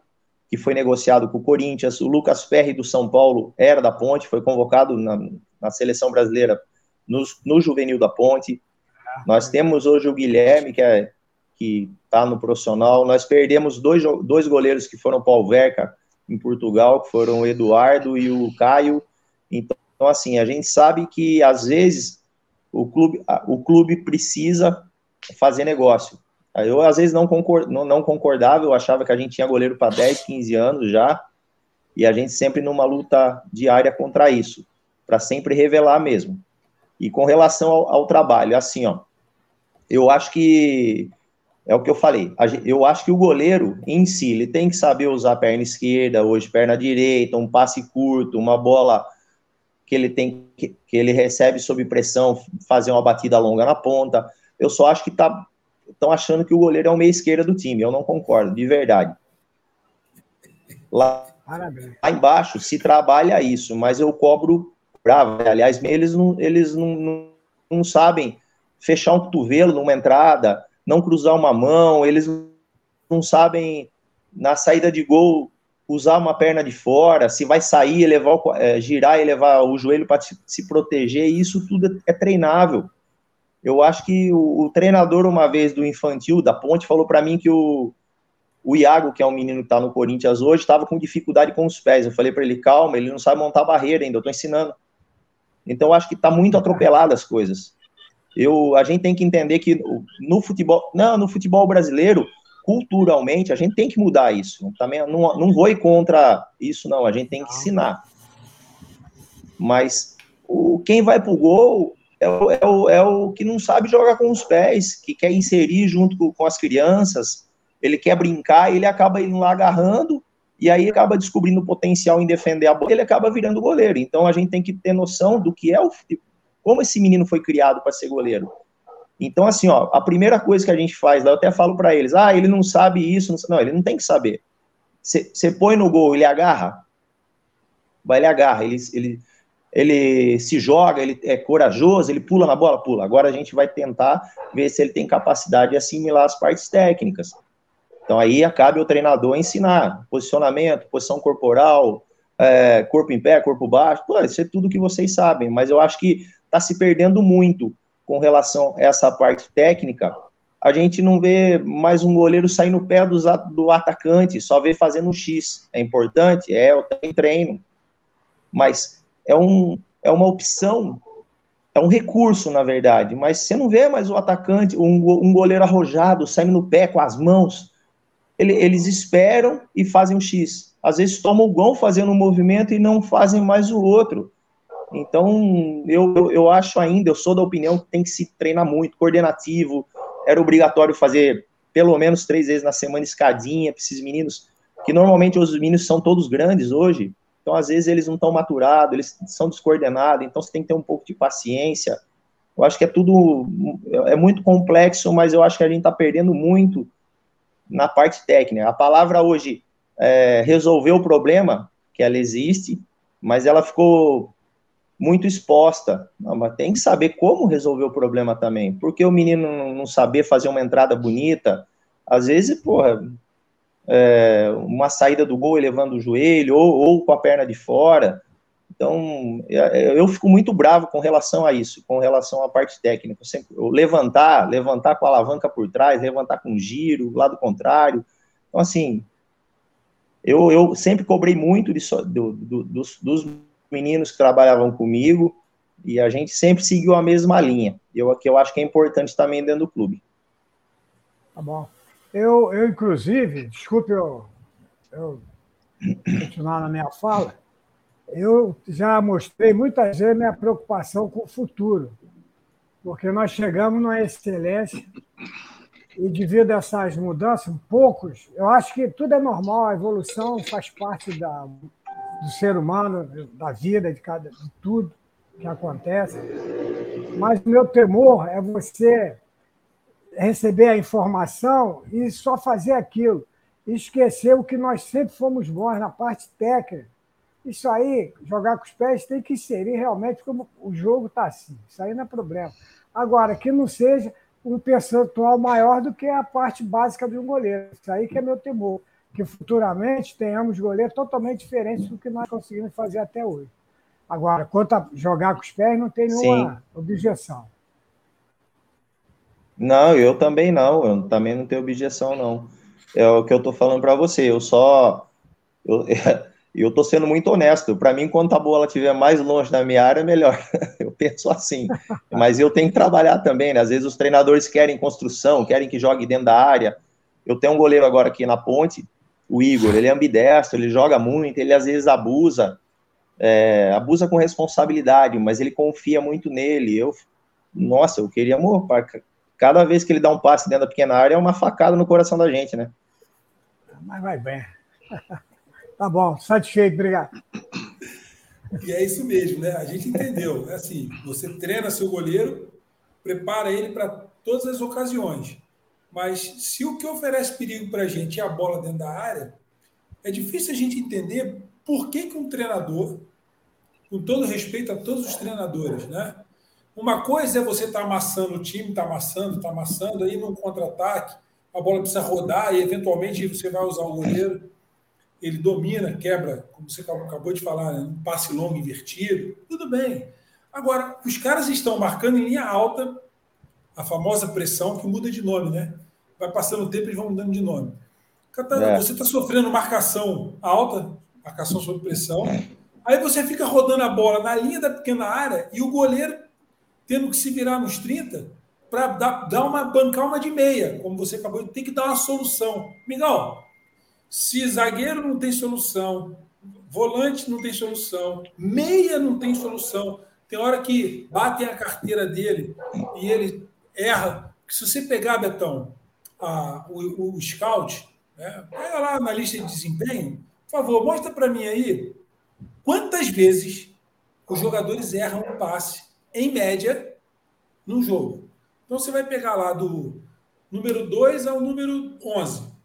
que foi negociado com o Corinthians, o Lucas Ferri do São Paulo era da Ponte, foi convocado na, na seleção brasileira no, no, juvenil da Ponte. Nós temos hoje o Guilherme, que é que está no profissional. Nós perdemos dois, dois goleiros que foram para o Alverca, em Portugal, que foram o Eduardo e o Caio. Então, assim, a gente sabe que às vezes o clube, o clube precisa fazer negócio. Eu, às vezes, não, concord, não, não concordava, eu achava que a gente tinha goleiro para 10, 15 anos já, e a gente sempre numa luta diária contra isso, para sempre revelar mesmo. E com relação ao, ao, trabalho, assim, ó, eu acho que é o que eu falei. Eu acho que o goleiro em si, ele tem que saber usar perna esquerda, hoje perna direita, um passe curto, uma bola que ele tem que, que ele recebe sob pressão, fazer uma batida longa na ponta. Eu só acho que tá estão achando que o goleiro é o meia esquerda do time. Eu não concordo, de verdade. Lá, lá embaixo se trabalha isso, mas eu cobro bravo. Aliás, eles não, eles não, não, não sabem fechar um cotovelo numa entrada, não cruzar uma mão, eles não sabem na saída de gol usar uma perna de fora, se vai sair, levar, é, girar e levar o joelho para se proteger, isso tudo é treinável. Eu acho que o, o treinador, uma vez do infantil, da Ponte, falou para mim que o, o Iago, que é um menino que está no Corinthians hoje, estava com dificuldade com os pés. Eu falei para ele, calma, ele não sabe montar barreira ainda, eu estou ensinando. Então, acho que está muito atropelado as coisas. Eu, a gente tem que entender que no futebol, não, no futebol brasileiro, culturalmente, a gente tem que mudar isso. Também não, não vou ir contra isso, não. A gente tem que ensinar. Mas o, quem vai para o gol é o, é, o, é o que não sabe jogar com os pés, que quer inserir junto com, com as crianças, ele quer brincar, ele acaba indo lá agarrando, e aí acaba descobrindo o potencial em defender a bola, ele acaba virando goleiro. Então a gente tem que ter noção do que é o como esse menino foi criado para ser goleiro. Então, assim, ó, a primeira coisa que a gente faz lá, eu até falo para eles, ah, ele não sabe isso, não, não ele não tem que saber. Você põe no gol, ele agarra, vai, ele agarra, ele, ele, ele se joga, ele é corajoso, ele pula na bola, pula. Agora a gente vai tentar ver se ele tem capacidade de assimilar as partes técnicas. Então aí cabe o treinador ensinar posicionamento, posição corporal, é, corpo em pé, corpo baixo, pô, isso é tudo que vocês sabem, mas eu acho que está se perdendo muito com relação a essa parte técnica. A gente não vê mais um goleiro sair no pé do, do atacante, só vê fazendo um X. É importante? É, eu tenho treino. Mas é, um, é uma opção, é um recurso, na verdade, mas você não vê mais o atacante, um, um goleiro arrojado, saindo no pé com as mãos. Ele, eles esperam e fazem um X. Às vezes tomam o gol fazendo um movimento e não fazem mais o outro. Então, eu, eu, eu acho ainda, eu sou da opinião que tem que se treinar muito, coordenativo, era obrigatório fazer pelo menos três vezes na semana escadinha para esses meninos que normalmente os meninos são todos grandes hoje, então às vezes eles não estão maturados, eles são descoordenados, então você tem que ter um pouco de paciência. Eu acho que é tudo, é muito complexo, mas eu acho que a gente está perdendo muito na parte técnica. A palavra hoje é, resolveu o problema, que ela existe, mas ela ficou muito exposta. Não, mas tem que saber como resolver o problema também. Porque o menino não saber fazer uma entrada bonita, às vezes, porra, é, uma saída do gol elevando o joelho, ou, ou com a perna de fora. Então, eu fico muito bravo com relação a isso, com relação à parte técnica. Sempre, eu levantar, levantar com a alavanca por trás, levantar com giro, lado contrário. Então, assim, eu, eu sempre cobrei muito de, do, do, dos, dos meninos que trabalhavam comigo, e a gente sempre seguiu a mesma linha. Eu, que eu acho que é importante também dentro do clube. Tá bom. Eu, eu inclusive, desculpe eu, eu continuar na minha fala, eu já mostrei muitas vezes minha preocupação com o futuro, porque nós chegamos numa excelência e devido a essas mudanças, poucos, eu acho que tudo é normal, a evolução faz parte da, do ser humano, da vida, de, cada, de tudo que acontece. Mas o meu temor é você receber a informação e só fazer aquilo, esquecer o que nós sempre fomos bons na parte técnica isso aí, jogar com os pés, tem que inserir realmente como o jogo está assim. Isso aí não é problema. Agora, que não seja um percentual maior do que a parte básica de um goleiro. Isso aí que é meu temor. Que futuramente tenhamos goleiros totalmente diferentes do que nós conseguimos fazer até hoje. Agora, quanto a jogar com os pés, não tem nenhuma Sim. objeção. Não, eu também não. Eu também não tenho objeção, não. É o que eu estou falando para você. Eu só. Eu, <laughs> eu estou sendo muito honesto. Para mim, quanto a bola estiver mais longe da minha área, melhor. <laughs> eu penso assim. Mas eu tenho que trabalhar também. Né? Às vezes os treinadores querem construção, querem que jogue dentro da área. Eu tenho um goleiro agora aqui na ponte, o Igor. Ele é ambidestro, ele joga muito, ele às vezes abusa. É, abusa com responsabilidade, mas ele confia muito nele. Eu, nossa, eu queria amor. Cada vez que ele dá um passe dentro da pequena área, é uma facada no coração da gente, né? Mas vai bem. <laughs> Tá bom, satisfeito, obrigado. E é isso mesmo, né? A gente entendeu. É assim, você treina seu goleiro, prepara ele para todas as ocasiões. Mas se o que oferece perigo para a gente é a bola dentro da área, é difícil a gente entender por que, que um treinador, com todo respeito a todos os treinadores, né? Uma coisa é você estar tá amassando o time, está amassando, está amassando, aí num contra-ataque, a bola precisa rodar e eventualmente você vai usar o goleiro ele domina, quebra, como você acabou de falar, né? um passe longo invertido, tudo bem. Agora, os caras estão marcando em linha alta a famosa pressão que muda de nome, né? Vai passando o tempo e eles vão mudando de nome. É. Você está sofrendo marcação alta, marcação sob pressão, aí você fica rodando a bola na linha da pequena área e o goleiro tendo que se virar nos 30 para dar, dar uma bancar uma de meia, como você acabou de tem que dar uma solução. Miguel, se zagueiro não tem solução, volante não tem solução, meia não tem solução, tem hora que batem a carteira dele e ele erra. Se você pegar, Betão, a, o, o scout, né, pega lá na lista de desempenho, por favor, mostra para mim aí quantas vezes os jogadores erram um passe, em média, num jogo. Então você vai pegar lá do número 2 ao número 11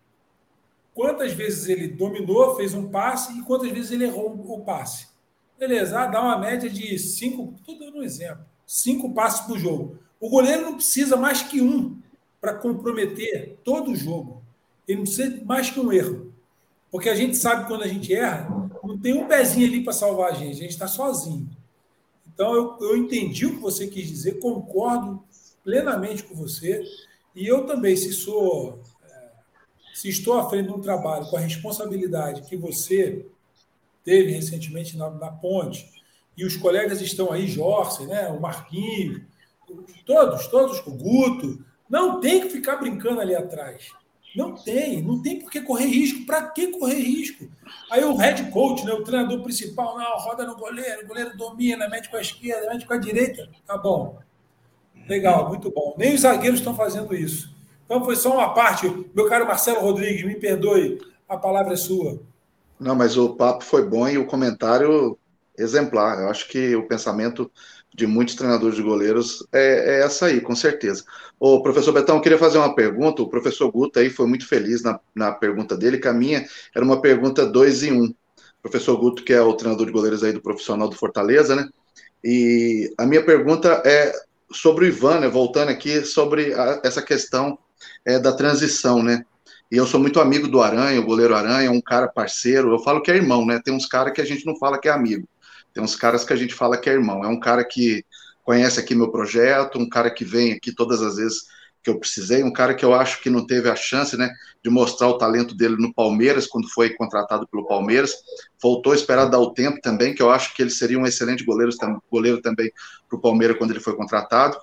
quantas vezes ele dominou, fez um passe e quantas vezes ele errou o passe. Beleza, ah, dá uma média de cinco, estou dando um exemplo, cinco passes por jogo. O goleiro não precisa mais que um para comprometer todo o jogo. Ele não precisa mais que um erro. Porque a gente sabe quando a gente erra, não tem um pezinho ali para salvar a gente, a gente está sozinho. Então, eu, eu entendi o que você quis dizer, concordo plenamente com você. E eu também, se sou se estou à frente de um trabalho com a responsabilidade que você teve recentemente na, na ponte, e os colegas estão aí, Jorge, né, o Marquinhos, todos, todos, o Guto, não tem que ficar brincando ali atrás. Não tem, não tem por que correr risco. Para que correr risco? Aí o head coach, né, o treinador principal, não, roda no goleiro, o goleiro domina, mete com a esquerda, mete com a direita. Tá bom. Legal, muito bom. Nem os zagueiros estão fazendo isso. Então foi só uma parte. Meu caro Marcelo Rodrigues, me perdoe a palavra é sua. Não, mas o papo foi bom e o comentário exemplar. Eu acho que o pensamento de muitos treinadores de goleiros é, é essa aí, com certeza. O professor Betão, eu queria fazer uma pergunta. O professor Guta aí foi muito feliz na, na pergunta dele, que a minha era uma pergunta dois em um. O professor Guto, que é o treinador de goleiros aí do profissional do Fortaleza, né? E a minha pergunta é sobre o Ivan, né? Voltando aqui sobre a, essa questão é, da transição, né? E eu sou muito amigo do Aranha, o goleiro Aranha, um cara parceiro. Eu falo que é irmão, né? Tem uns caras que a gente não fala que é amigo. Tem uns caras que a gente fala que é irmão. É um cara que conhece aqui meu projeto, um cara que vem aqui todas as vezes que eu precisei, um cara que eu acho que não teve a chance, né, de mostrar o talento dele no Palmeiras quando foi contratado pelo Palmeiras. Voltou a esperar dar o tempo também, que eu acho que ele seria um excelente goleiro, goleiro também para o Palmeiras quando ele foi contratado.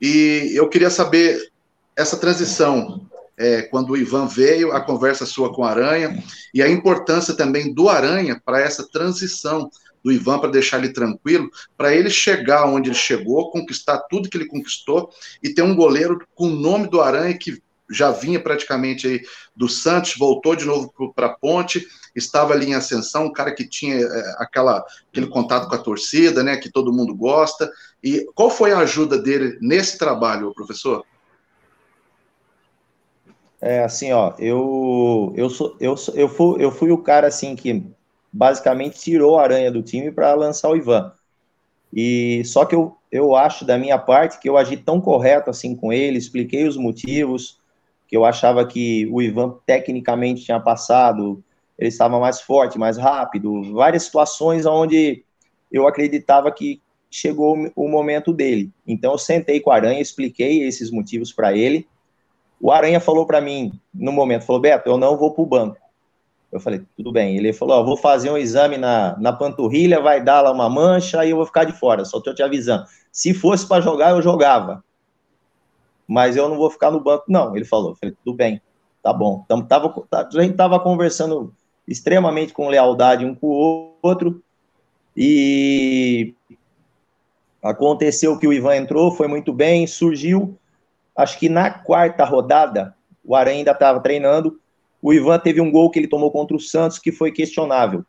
E eu queria saber essa transição é, quando o Ivan veio, a conversa sua com o Aranha e a importância também do Aranha para essa transição do Ivan para deixar ele tranquilo, para ele chegar onde ele chegou, conquistar tudo que ele conquistou e ter um goleiro com o nome do Aranha que já vinha praticamente aí do Santos, voltou de novo para a Ponte, estava ali em ascensão, um cara que tinha é, aquela, aquele contato com a torcida, né, que todo mundo gosta. E qual foi a ajuda dele nesse trabalho, professor? É assim, ó, eu eu sou eu, eu fui eu fui o cara assim que basicamente tirou a aranha do time para lançar o Ivan. E só que eu, eu acho da minha parte que eu agi tão correto assim com ele, expliquei os motivos, que eu achava que o Ivan tecnicamente tinha passado, ele estava mais forte, mais rápido, várias situações onde eu acreditava que chegou o momento dele. Então eu sentei com a Aranha, expliquei esses motivos para ele. O Aranha falou para mim no momento, falou: "Beto, eu não vou para o banco. Eu falei, tudo bem. Ele falou, ó, vou fazer um exame na, na panturrilha, vai dar lá uma mancha, aí eu vou ficar de fora, só tô te avisando. Se fosse para jogar, eu jogava. Mas eu não vou ficar no banco, não. Ele falou, eu falei, tudo bem, tá bom. Então, tava, a gente tava conversando extremamente com lealdade um com o outro, e aconteceu que o Ivan entrou, foi muito bem, surgiu, acho que na quarta rodada, o Aranha ainda estava treinando, o Ivan teve um gol que ele tomou contra o Santos que foi questionável.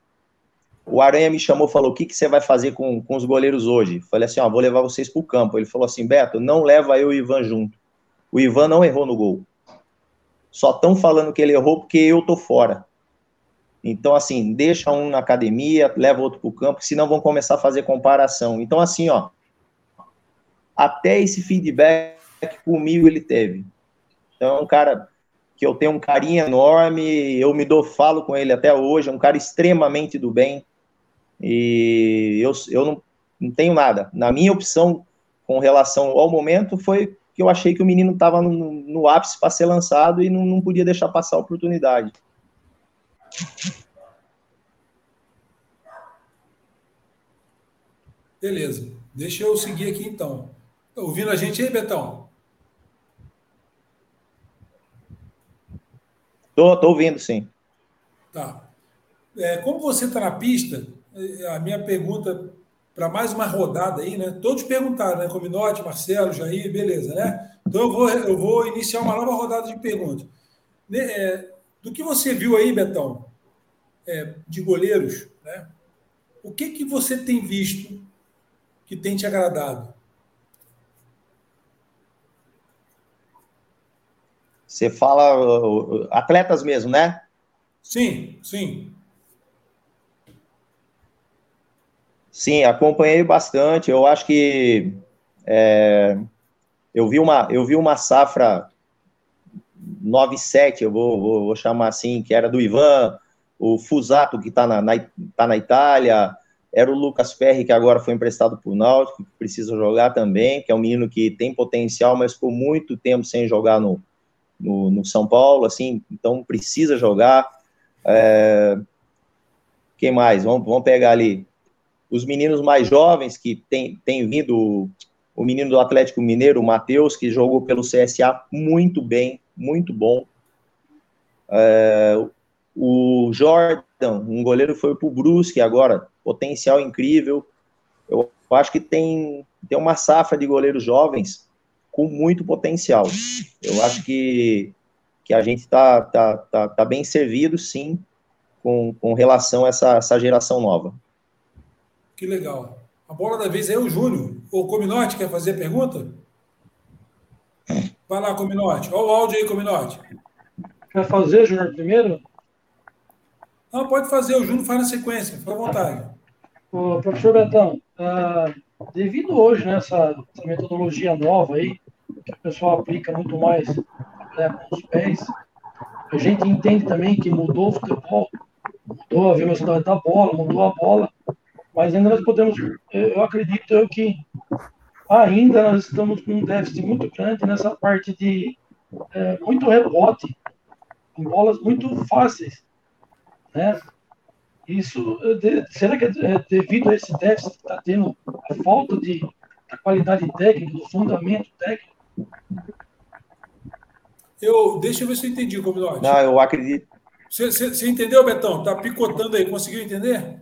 O Aranha me chamou falou: O que, que você vai fazer com, com os goleiros hoje? Falei assim: ó, vou levar vocês para o campo. Ele falou assim: Beto, não leva eu e o Ivan junto. O Ivan não errou no gol. Só estão falando que ele errou porque eu tô fora. Então, assim, deixa um na academia, leva outro para o campo, senão vão começar a fazer comparação. Então, assim, ó, até esse feedback comigo ele teve. Então, é um cara que eu tenho um carinho enorme, eu me dou falo com ele até hoje, é um cara extremamente do bem, e eu, eu não, não tenho nada. Na minha opção com relação ao momento foi que eu achei que o menino estava no, no, ápice para ser lançado e não, não podia deixar passar a oportunidade. Beleza. Deixa eu seguir aqui então. Tá ouvindo a gente aí, Betão? Tô, tô ouvindo, sim. Tá. É, como você está na pista, é, a minha pergunta para mais uma rodada aí, né? Todos perguntaram, né? Cominote, Marcelo, Jair, beleza, né? Então eu vou, eu vou iniciar uma nova rodada de perguntas. É, do que você viu aí, Betão, é, de goleiros, né? O que, que você tem visto que tem te agradado? Você fala atletas mesmo, né? Sim, sim. Sim, acompanhei bastante. Eu acho que é, eu vi uma eu vi uma safra 97, eu vou, vou, vou, chamar assim, que era do Ivan, o Fusato, que está na, na, tá na Itália, era o Lucas Ferri, que agora foi emprestado para o Náutico, que precisa jogar também, que é um menino que tem potencial, mas ficou muito tempo sem jogar no, no, no São Paulo, assim, então precisa jogar. É, quem mais? Vamos, vamos pegar ali os meninos mais jovens que tem, tem vindo, o menino do Atlético Mineiro, o Matheus, que jogou pelo CSA muito bem, muito bom. É, o Jordan, um goleiro foi para o Brusque agora, potencial incrível. Eu acho que tem, tem uma safra de goleiros jovens com muito potencial. Eu acho que que a gente está tá, tá, tá bem servido, sim, com, com relação a essa, essa geração nova. Que legal. A bola da vez é o Júnior. O Cominote quer fazer pergunta? Vai lá, Cominote. Olha o áudio aí, Cominote. Quer fazer, Júnior, primeiro? Não, pode fazer. O Júnior faz na sequência. Fica à vontade. Ô, professor Betão, uh, devido hoje nessa né, metodologia nova aí, que o pessoal aplica muito mais né, com os pés, a gente entende também que mudou o futebol, mudou a velocidade da bola, mudou a bola, mas ainda nós podemos, eu acredito eu que ainda nós estamos com um déficit muito grande nessa parte de é, muito rebote, com bolas muito fáceis, né? Isso, será que é devido a esse déficit que está tendo a falta de qualidade técnica, do fundamento técnico? Eu, deixa eu ver se eu entendi, Cominote. Não, eu acredito. Você, você, você entendeu, Betão? Está picotando aí, conseguiu entender?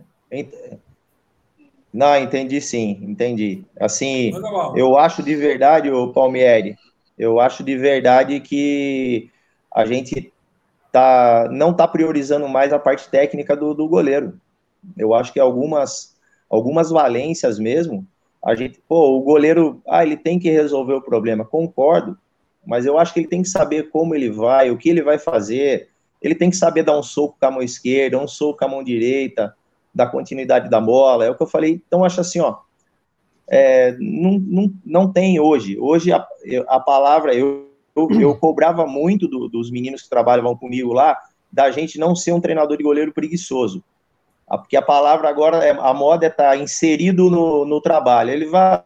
Não, entendi sim, entendi. Assim, eu acho de verdade, o Palmieri, eu acho de verdade que a gente tá, não está priorizando mais a parte técnica do, do goleiro. Eu acho que algumas, algumas valências mesmo, a gente, pô, o goleiro, ah, ele tem que resolver o problema, concordo, mas eu acho que ele tem que saber como ele vai, o que ele vai fazer, ele tem que saber dar um soco com a mão esquerda, um soco com a mão direita, da continuidade da bola, é o que eu falei. Então, acho assim, ó, é, não, não, não tem hoje. Hoje a, a palavra, eu, eu, eu cobrava muito do, dos meninos que trabalham comigo lá, da gente não ser um treinador de goleiro preguiçoso. Porque a palavra agora, é, a moda é estar tá inserido no, no trabalho. Ele vai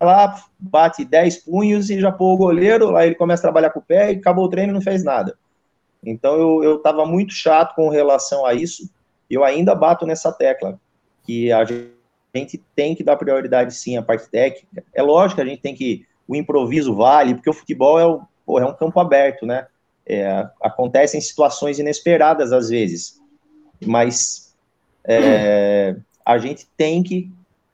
lá, bate 10 punhos e já pôr o goleiro, aí ele começa a trabalhar com o pé e acabou o treino e não fez nada. Então eu estava muito chato com relação a isso eu ainda bato nessa tecla, que a gente tem que dar prioridade sim à parte técnica. É lógico que a gente tem que. O improviso vale, porque o futebol é, o, é um campo aberto, né? É, acontecem situações inesperadas às vezes, mas é, a gente tem que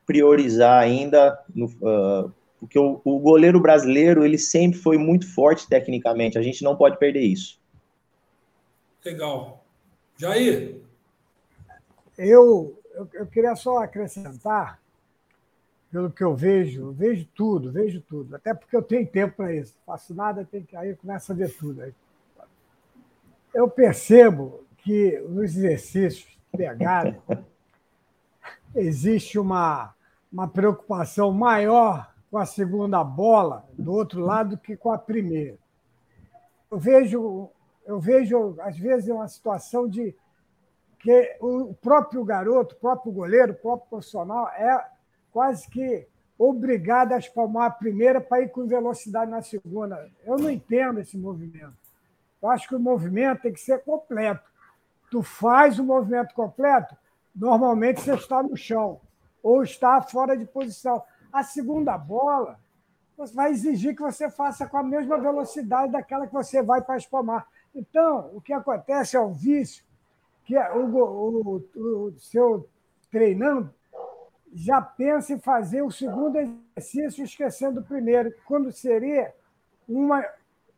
priorizar ainda, no, uh, porque o, o goleiro brasileiro ele sempre foi muito forte tecnicamente, a gente não pode perder isso. Legal. Jair, eu, eu, eu, queria só acrescentar, pelo que eu vejo, eu vejo tudo, vejo tudo, até porque eu tenho tempo para isso. Faço nada, tenho que aí começa a ver tudo. Eu percebo que nos exercícios pegada existe uma, uma preocupação maior com a segunda bola do outro lado que com a primeira. Eu vejo, eu vejo às vezes, uma situação de que o próprio garoto, o próprio goleiro, o próprio profissional é quase que obrigado a espalmar a primeira para ir com velocidade na segunda. Eu não entendo esse movimento. Eu acho que o movimento tem que ser completo. Tu faz o movimento completo, normalmente você está no chão ou está fora de posição. A segunda bola vai exigir que você faça com a mesma velocidade daquela que você vai para espalmar. Então, o que acontece é o vício que é o, o, o seu treinando já pensa em fazer o segundo exercício esquecendo o primeiro, quando seria uma,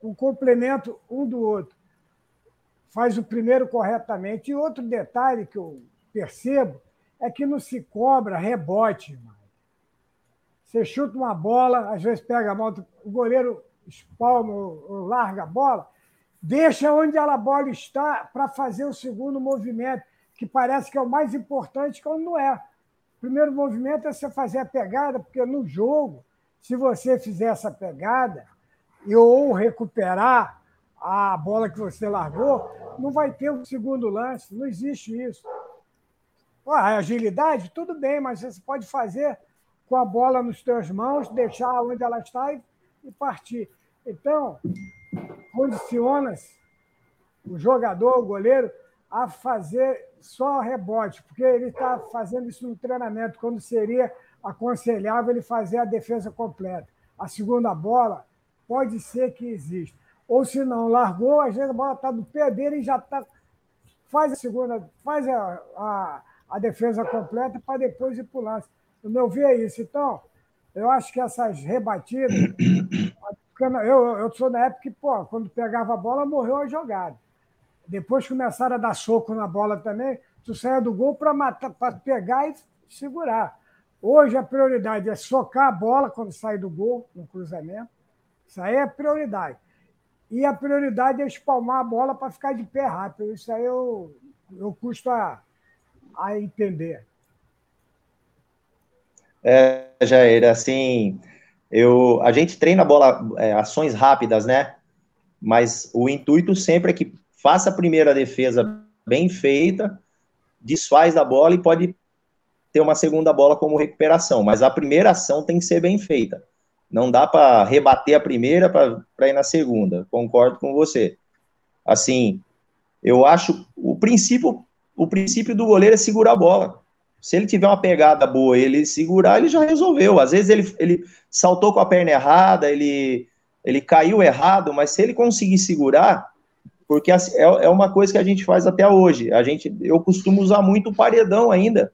um complemento um do outro. Faz o primeiro corretamente. E outro detalhe que eu percebo é que não se cobra rebote. Mano. Você chuta uma bola, às vezes pega a mão, o goleiro espalma, larga a bola, Deixa onde a bola está para fazer o segundo movimento, que parece que é o mais importante, quando não é. O primeiro movimento é você fazer a pegada, porque no jogo, se você fizer essa pegada ou recuperar a bola que você largou, não vai ter um segundo lance, não existe isso. agilidade, tudo bem, mas você pode fazer com a bola nos teus mãos, deixar onde ela está e, e partir. Então, condiciona-se o jogador, o goleiro, a fazer só rebote, porque ele está fazendo isso no treinamento, quando seria aconselhável ele fazer a defesa completa. A segunda bola pode ser que exista. Ou se não, largou, às vezes a bola está no pé dele e já está. Faz a segunda, faz a, a, a defesa completa para depois ir para o lance. No meu ver é isso. Então, eu acho que essas rebatidas eu, eu sou da época que, pô, quando pegava a bola, morreu a jogada. Depois começaram a dar soco na bola também, tu saia do gol para matar, para pegar e segurar. Hoje a prioridade é socar a bola quando sai do gol, no cruzamento. Isso aí é prioridade. E a prioridade é espalmar a bola para ficar de pé rápido. Isso aí eu, eu custo a, a entender. É, Jair, assim, eu, a gente treina bola, é, ações rápidas, né? Mas o intuito sempre é que faça a primeira defesa bem feita, desfaz da bola e pode ter uma segunda bola como recuperação. Mas a primeira ação tem que ser bem feita. Não dá para rebater a primeira para ir na segunda. Concordo com você. Assim, eu acho o princípio o princípio do goleiro é segurar a bola. Se ele tiver uma pegada boa, ele segurar, ele já resolveu. Às vezes ele, ele saltou com a perna errada, ele ele caiu errado, mas se ele conseguir segurar, porque assim, é, é uma coisa que a gente faz até hoje. A gente, eu costumo usar muito o paredão ainda.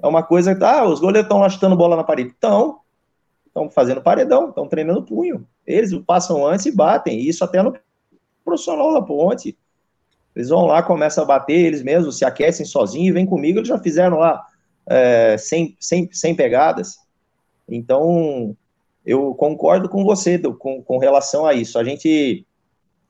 É uma coisa que, ah, os goleiros estão lá chutando bola na parede. Estão, estão fazendo paredão, estão treinando punho. Eles passam antes e batem, isso até no profissional da ponte. Eles vão lá, começam a bater, eles mesmos se aquecem sozinhos e vêm comigo, eles já fizeram lá é, 100, 100, 100 pegadas. Então, eu concordo com você com, com relação a isso. A gente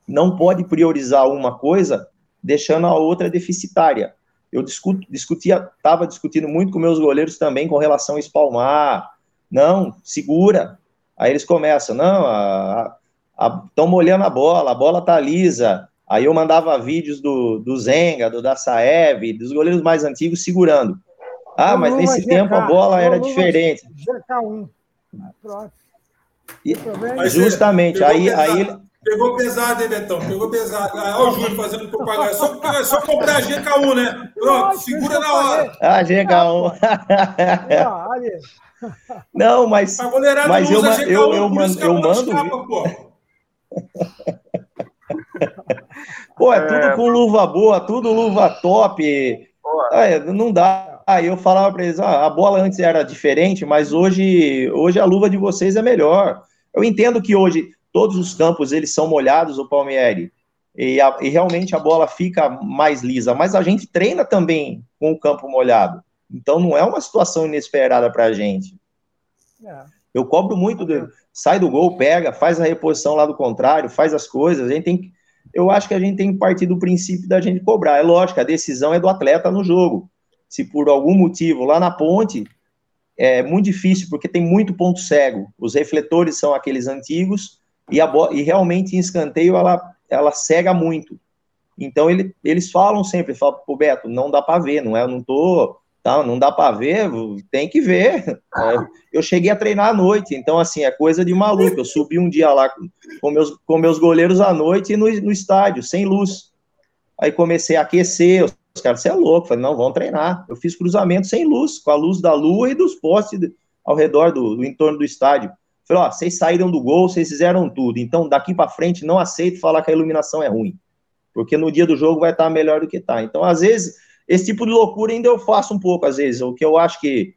não pode priorizar uma coisa deixando a outra deficitária. Eu discuto, discutia, estava discutindo muito com meus goleiros também com relação a espalmar. Não, segura. Aí eles começam, não, estão molhando a bola, a bola tá lisa. Aí eu mandava vídeos do, do Zenga, do da Saev, dos goleiros mais antigos segurando. Ah, mas nesse tempo a bola era diferente. GK1. Pronto. E, justamente, aí, aí, Pegou pesado, hein, Betão? Pegou pesado. Ah, olha o Júlio fazendo propaganda. É só, é só comprar a GK1, né? Pronto, segura na hora. Ah, GK1. Não, mas. mas eu, GK1, eu, eu, mando, eu mando. Escapa, pô. <laughs> pô, é tudo com luva boa, tudo luva top. É, não dá. Aí eu falava para eles: ah, a bola antes era diferente, mas hoje, hoje a luva de vocês é melhor. Eu entendo que hoje todos os campos eles são molhados, o Palmieri, e, a, e, realmente a bola fica mais lisa, mas a gente treina também com o campo molhado, então não é uma situação inesperada para a gente. É. Eu cobro muito, de, sai do gol, pega, faz a reposição lá do contrário, faz as coisas, a gente tem eu acho que a gente tem que partir do princípio da gente cobrar. É lógico, a decisão é do atleta no jogo. Se por algum motivo lá na ponte é muito difícil, porque tem muito ponto cego. Os refletores são aqueles antigos, e, a e realmente em escanteio ela, ela cega muito. Então ele, eles falam sempre, falam, Beto, não dá para ver, não é? Eu não tô, tá, não dá para ver, tem que ver. É, eu cheguei a treinar à noite, então assim, é coisa de maluco. Eu subi um dia lá com, meus, com meus goleiros à noite no, no estádio, sem luz. Aí comecei a aquecer, os caras, você é louco, falei, não, vamos treinar. Eu fiz cruzamento sem luz, com a luz da lua e dos postes ao redor do, do entorno do estádio. Falei, ó, vocês saíram do gol, vocês fizeram tudo. Então, daqui para frente, não aceito falar que a iluminação é ruim. Porque no dia do jogo vai estar melhor do que tá. Então, às vezes, esse tipo de loucura ainda eu faço um pouco, às vezes. O que eu acho que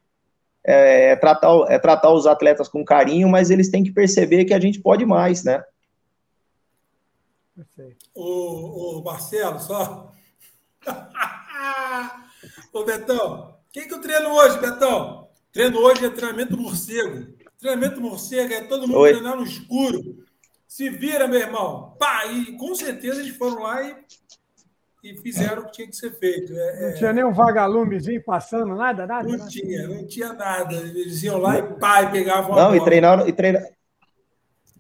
é, é tratar, é tratar os atletas com carinho, mas eles têm que perceber que a gente pode mais, né? Ô, ô Marcelo, só. <laughs> ô, Betão, quem que eu treino hoje, Betão? Treino hoje é treinamento morcego. Treinamento morcego, é todo mundo Oi. treinar no escuro. Se vira, meu irmão. Pá, e com certeza eles foram lá e, e fizeram o que tinha que ser feito. É, não é... tinha nem um vagalumezinho passando, nada, nada? Não tinha, não tinha nada. Eles iam lá e pá, e pegavam Não, e treinaram, e treinaram.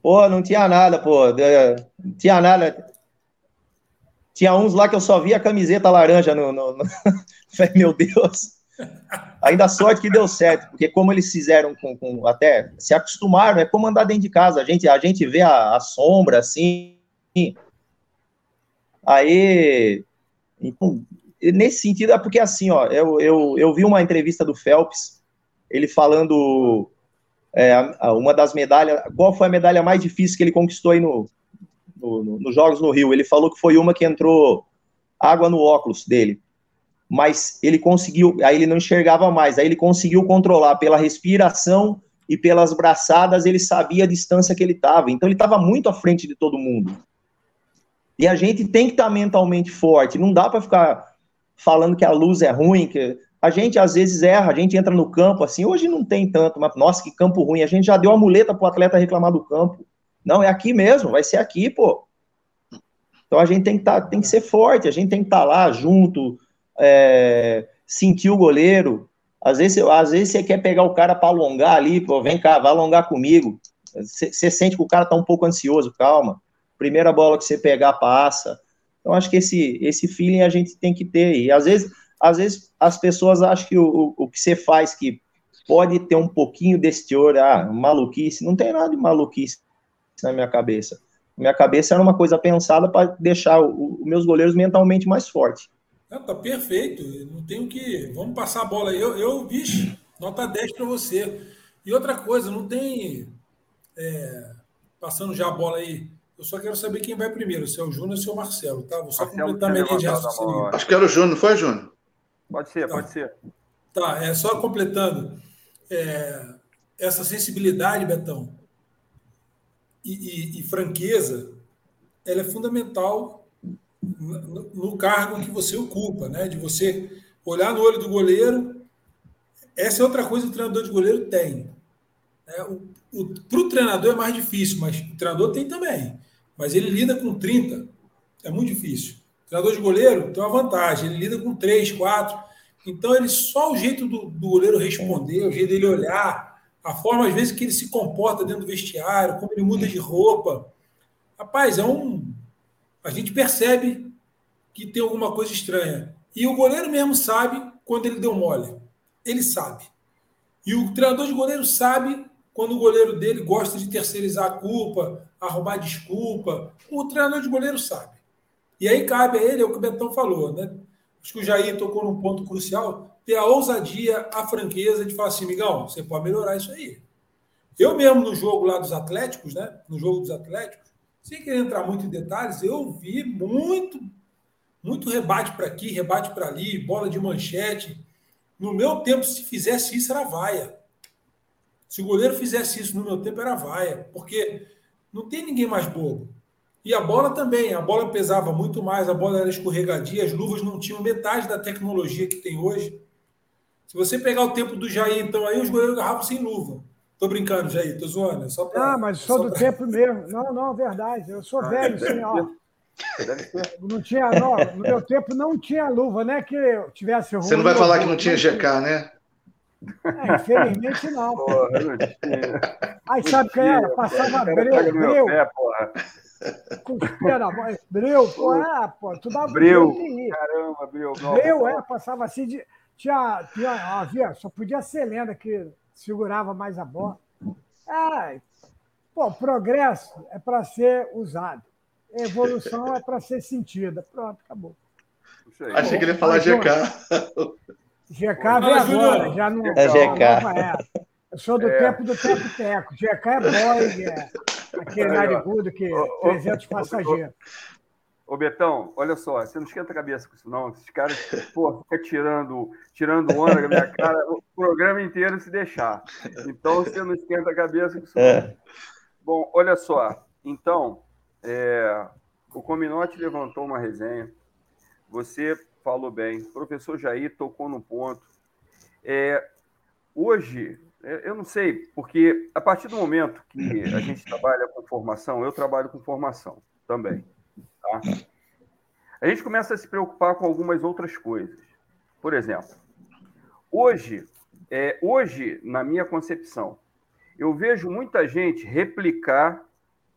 Pô, não tinha nada, pô. Não tinha nada. Tinha uns lá que eu só via a camiseta laranja no. no, no... <laughs> Meu Deus. Ainda sorte que deu certo, porque como eles fizeram com, com, até se acostumaram, é como andar dentro de casa. A gente, a gente vê a, a sombra assim. Aí, então, nesse sentido, é porque assim, ó, eu, eu, eu vi uma entrevista do Phelps, ele falando é, uma das medalhas, qual foi a medalha mais difícil que ele conquistou aí no, no, no, nos Jogos no Rio? Ele falou que foi uma que entrou água no óculos dele mas ele conseguiu, aí ele não enxergava mais, aí ele conseguiu controlar pela respiração e pelas braçadas ele sabia a distância que ele estava. Então ele estava muito à frente de todo mundo. E a gente tem que estar tá mentalmente forte. Não dá para ficar falando que a luz é ruim, que a gente às vezes erra, a gente entra no campo assim. Hoje não tem tanto, mas nossa, que campo ruim. A gente já deu a muleta para o atleta reclamar do campo. Não, é aqui mesmo, vai ser aqui, pô. Então a gente tem que, tá, tem que ser forte, a gente tem que estar tá lá junto, é, sentir o goleiro, às vezes, às vezes você quer pegar o cara para alongar ali, pô, vem cá, vai alongar comigo. Você sente que o cara está um pouco ansioso, calma. Primeira bola que você pegar, passa. Então, acho que esse, esse feeling a gente tem que ter. E às vezes, às vezes as pessoas acham que o, o, que você faz que pode ter um pouquinho desse teor, ah, maluquice. Não tem nada de maluquice na minha cabeça. Minha cabeça era uma coisa pensada para deixar os meus goleiros mentalmente mais fortes. Não, tá perfeito. Não tenho que. Vamos passar a bola. Eu, eu vixe, nota 10 para você. E outra coisa, não tem. É, passando já a bola aí. Eu só quero saber quem vai primeiro, se é o Júnior ou se é o Marcelo, tá? Vou só Marcelo completar minha linha de raciocínio. Acho que era o Júnior, não foi, Júnior? Pode ser, tá. pode ser. Tá, é só completando. É, essa sensibilidade, Betão, e, e, e franqueza, ela é fundamental no cargo que você ocupa, né? De você olhar no olho do goleiro. Essa é outra coisa que o treinador de goleiro tem. É, Para o treinador é mais difícil, mas o treinador tem também. Mas ele lida com 30. É muito difícil. Treinador de goleiro tem uma vantagem, ele lida com 3, 4. Então, ele só o jeito do, do goleiro responder, o jeito dele olhar, a forma, às vezes, que ele se comporta dentro do vestiário, como ele muda de roupa. Rapaz, é um, a gente percebe que tem alguma coisa estranha. E o goleiro mesmo sabe quando ele deu mole. Ele sabe. E o treinador de goleiro sabe quando o goleiro dele gosta de terceirizar a culpa, arrumar desculpa. O treinador de goleiro sabe. E aí cabe a ele, é o que o Betão falou, né? Acho que o Jair tocou num ponto crucial, ter a ousadia, a franqueza de falar assim, migão, você pode melhorar isso aí. Eu mesmo no jogo lá dos Atléticos, né? No jogo dos Atléticos, sem querer entrar muito em detalhes, eu vi muito, muito rebate para aqui, rebate para ali, bola de manchete. No meu tempo, se fizesse isso, era vaia. Se o goleiro fizesse isso no meu tempo, era vaia, porque não tem ninguém mais bobo. E a bola também, a bola pesava muito mais, a bola era escorregadia, as luvas não tinham metade da tecnologia que tem hoje. Se você pegar o tempo do Jair, então, aí os goleiros agarravam sem luva. Tô brincando, Jair, tô zoando. É só pra, ah, mas sou do pra... tempo mesmo. Não, não, verdade. Eu sou velho, sim, ó. Não tinha, não, no meu tempo não tinha luva, né? Que eu tivesse Você não vai falar que não tinha GK, né? É, infelizmente não. Porra, não Aí sabe quem era? Passava breu, breu. Pé, porra. Na voz. Breu, pô, é, pô, tu dava breu. Caramba, breu. Breu, é, passava assim de. Tinha, tinha, havia, só podia ser lenda que segurava mais a bola. É, pô, progresso é para ser usado. Evolução é para ser sentida. Pronto, acabou. Achei que ele ia falar GK. <laughs> GK vem agora, já não. É GK. Eu sou do é. tempo do tempo teco. GK é boy, é aquele narigudo que 300 passageiros. Ô, Betão, olha só, você não esquenta a cabeça com isso, não. Esses caras, pô, ficam tirando, tirando onda da minha cara o programa inteiro se deixar. Então, você não esquenta a cabeça com isso, não. É. Bom, olha só. Então, é, o Cominote levantou uma resenha. Você falou bem. O professor Jair tocou no ponto. É, hoje, é, eu não sei, porque a partir do momento que a gente trabalha com formação, eu trabalho com formação também. Tá? A gente começa a se preocupar com algumas outras coisas. Por exemplo, hoje, é, hoje na minha concepção, eu vejo muita gente replicar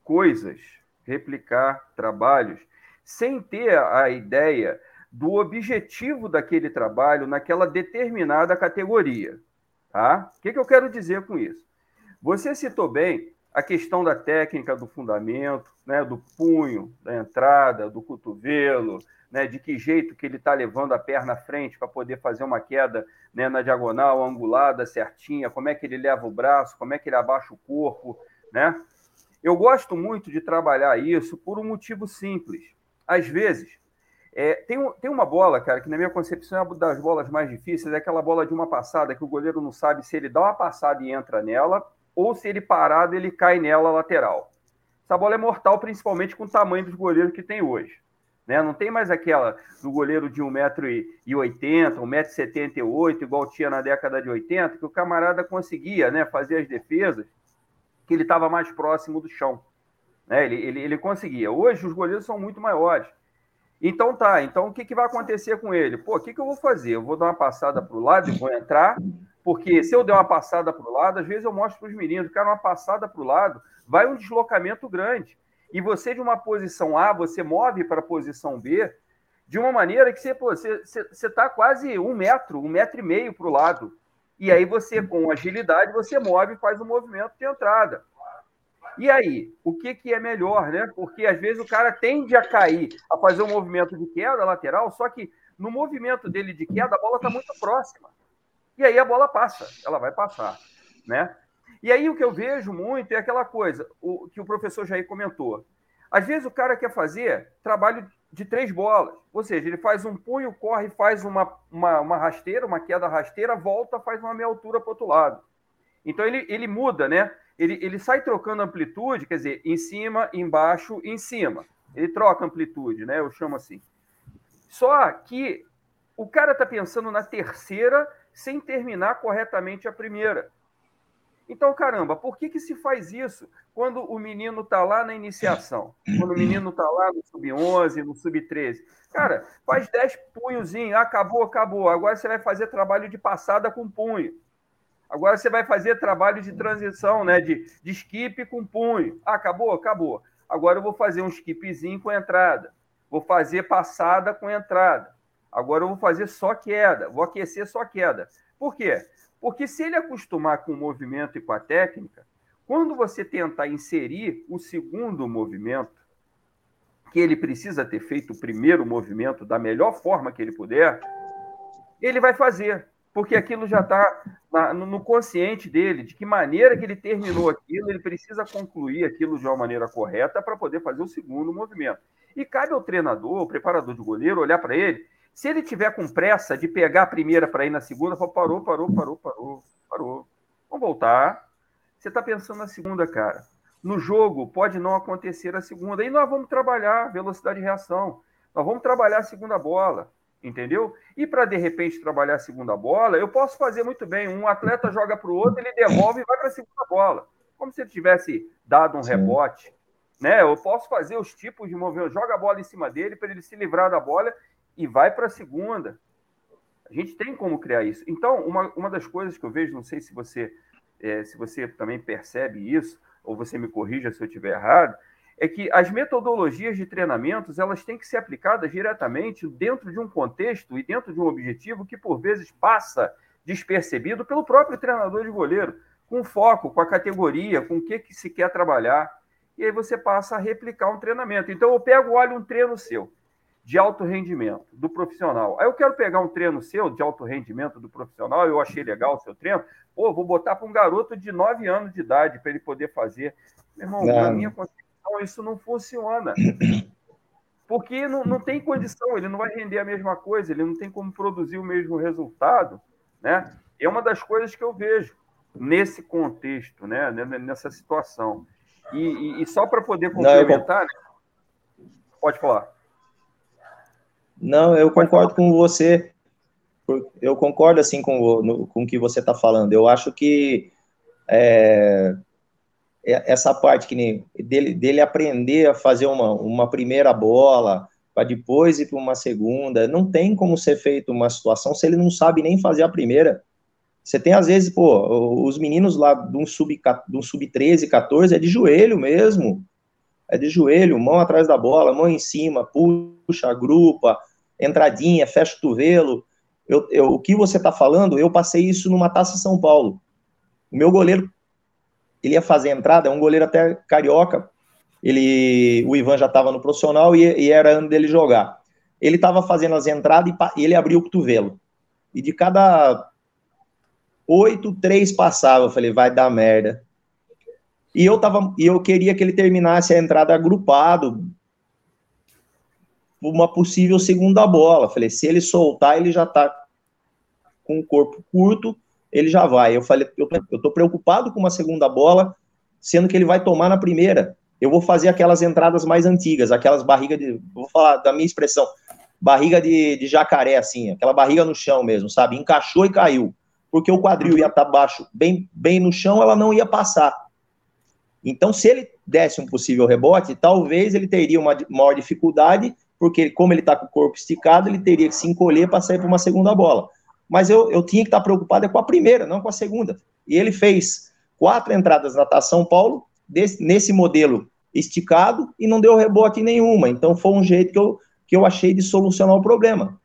coisas, replicar trabalhos, sem ter a ideia do objetivo daquele trabalho naquela determinada categoria. Tá? O que, que eu quero dizer com isso? Você citou bem a questão da técnica do fundamento, né, do punho, da entrada, do cotovelo, né, de que jeito que ele está levando a perna à frente para poder fazer uma queda né, na diagonal, angulada, certinha, como é que ele leva o braço, como é que ele abaixa o corpo, né? Eu gosto muito de trabalhar isso por um motivo simples. Às vezes, é, tem, tem uma bola, cara, que na minha concepção é uma das bolas mais difíceis, é aquela bola de uma passada que o goleiro não sabe se ele dá uma passada e entra nela, ou se ele parado, ele cai nela lateral. Essa bola é mortal, principalmente com o tamanho dos goleiros que tem hoje. Né? Não tem mais aquela do goleiro de 1,80m, 1,78m, igual tinha na década de 80, que o camarada conseguia né, fazer as defesas, que ele estava mais próximo do chão. Né? Ele, ele, ele conseguia. Hoje os goleiros são muito maiores. Então tá, então o que, que vai acontecer com ele? Pô, o que, que eu vou fazer? Eu vou dar uma passada para o lado e vou entrar, porque se eu der uma passada para o lado, às vezes eu mostro para os meninos, cara, uma passada para o lado, vai um deslocamento grande. E você, de uma posição A, você move para a posição B de uma maneira que você está tá quase um metro, um metro e meio para o lado. E aí você, com agilidade, você move e faz um movimento de entrada. E aí, o que, que é melhor, né? Porque às vezes o cara tende a cair, a fazer um movimento de queda lateral, só que no movimento dele de queda, a bola está muito próxima. E aí a bola passa, ela vai passar, né? E aí o que eu vejo muito é aquela coisa, o que o professor Jair comentou. Às vezes o cara quer fazer trabalho de três bolas, ou seja, ele faz um punho, corre, faz uma, uma, uma rasteira, uma queda rasteira, volta, faz uma meia altura para o outro lado. Então ele, ele muda, né? Ele, ele sai trocando amplitude, quer dizer, em cima, embaixo, em cima. Ele troca amplitude, né? Eu chamo assim. Só que o cara está pensando na terceira sem terminar corretamente a primeira. Então, caramba, por que, que se faz isso quando o menino está lá na iniciação? Quando o menino está lá no sub-11, no sub-13? Cara, faz 10 punhozinhos, acabou, acabou. Agora você vai fazer trabalho de passada com punho. Agora você vai fazer trabalho de transição, né? De, de skip com punho. Ah, acabou? Acabou. Agora eu vou fazer um skipzinho com entrada. Vou fazer passada com entrada. Agora eu vou fazer só queda. Vou aquecer só queda. Por quê? Porque se ele acostumar com o movimento e com a técnica, quando você tentar inserir o segundo movimento, que ele precisa ter feito o primeiro movimento da melhor forma que ele puder, ele vai fazer porque aquilo já está no consciente dele, de que maneira que ele terminou aquilo, ele precisa concluir aquilo de uma maneira correta para poder fazer o segundo movimento. E cabe ao treinador, o preparador de goleiro, olhar para ele. Se ele tiver com pressa de pegar a primeira para ir na segunda, fala, parou, parou, parou, parou, parou. Vamos voltar. Você está pensando na segunda, cara. No jogo pode não acontecer a segunda. E nós vamos trabalhar velocidade de reação. Nós vamos trabalhar a segunda bola entendeu? E para de repente trabalhar a segunda bola, eu posso fazer muito bem. Um atleta joga para o outro, ele devolve e vai para a segunda bola, como se ele tivesse dado um Sim. rebote, né? Eu posso fazer os tipos de movimento, joga a bola em cima dele para ele se livrar da bola e vai para a segunda. A gente tem como criar isso. Então, uma, uma das coisas que eu vejo, não sei se você é, se você também percebe isso ou você me corrija se eu estiver errado, é que as metodologias de treinamentos elas têm que ser aplicadas diretamente dentro de um contexto e dentro de um objetivo que por vezes passa despercebido pelo próprio treinador de goleiro, com foco, com a categoria, com o que, que se quer trabalhar. E aí você passa a replicar um treinamento. Então eu pego, olho um treino seu de alto rendimento do profissional. Aí eu quero pegar um treino seu de alto rendimento do profissional, eu achei legal o seu treino, pô, vou botar para um garoto de 9 anos de idade para ele poder fazer. Meu irmão, na minha concepção, então isso não funciona. <clears throat> Porque não, não tem condição, ele não vai render a mesma coisa, ele não tem como produzir o mesmo resultado. Né? É uma das coisas que eu vejo nesse contexto, né? nessa situação. E, e, e só para poder complementar, não, né? pode falar. Não, eu concordo com você. Eu concordo assim com, no, com o que você está falando. Eu acho que é, essa parte que nem dele, dele aprender a fazer uma, uma primeira bola para depois ir para uma segunda, não tem como ser feito uma situação se ele não sabe nem fazer a primeira. Você tem às vezes, pô, os meninos lá de um sub de um sub 13, 14 é de joelho mesmo. É de joelho, mão atrás da bola, mão em cima, puxa, grupa, entradinha, fecha o cotovelo. Eu, eu, o que você está falando, eu passei isso numa Taça São Paulo. O meu goleiro ele ia fazer a entrada, é um goleiro até carioca, ele, o Ivan já estava no profissional e, e, era ano dele jogar. Ele estava fazendo as entradas e, e ele abriu o cotovelo. E de cada oito, três passava. Eu falei, vai dar merda. E eu, tava, e eu queria que ele terminasse a entrada agrupado, uma possível segunda bola. falei, se ele soltar, ele já está com o corpo curto, ele já vai. Eu falei, eu estou preocupado com uma segunda bola, sendo que ele vai tomar na primeira. Eu vou fazer aquelas entradas mais antigas, aquelas barrigas de. Vou falar da minha expressão, barriga de, de jacaré, assim, aquela barriga no chão mesmo, sabe? Encaixou e caiu. Porque o quadril ia estar baixo, bem, bem no chão, ela não ia passar. Então, se ele desse um possível rebote, talvez ele teria uma maior dificuldade, porque como ele está com o corpo esticado, ele teria que se encolher para sair para uma segunda bola. Mas eu, eu tinha que estar preocupado é com a primeira, não com a segunda. E ele fez quatro entradas na Taça São Paulo, desse, nesse modelo esticado, e não deu rebote nenhuma. Então, foi um jeito que eu, que eu achei de solucionar o problema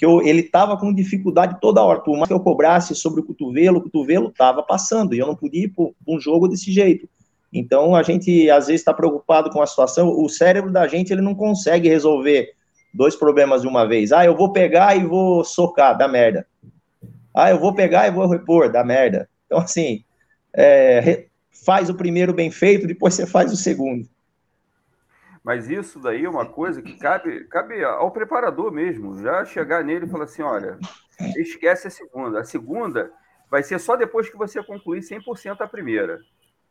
que eu, ele estava com dificuldade toda hora. Por mais que eu cobrasse sobre o cotovelo, o cotovelo estava passando, e eu não podia ir para um jogo desse jeito. Então, a gente, às vezes, está preocupado com a situação. O cérebro da gente, ele não consegue resolver dois problemas de uma vez. Ah, eu vou pegar e vou socar, dá merda. Ah, eu vou pegar e vou repor, dá merda. Então, assim, é, faz o primeiro bem feito, depois você faz o segundo. Mas isso daí é uma coisa que cabe, cabe ao preparador mesmo, já chegar nele e falar assim: olha, esquece a segunda. A segunda vai ser só depois que você concluir 100% a primeira.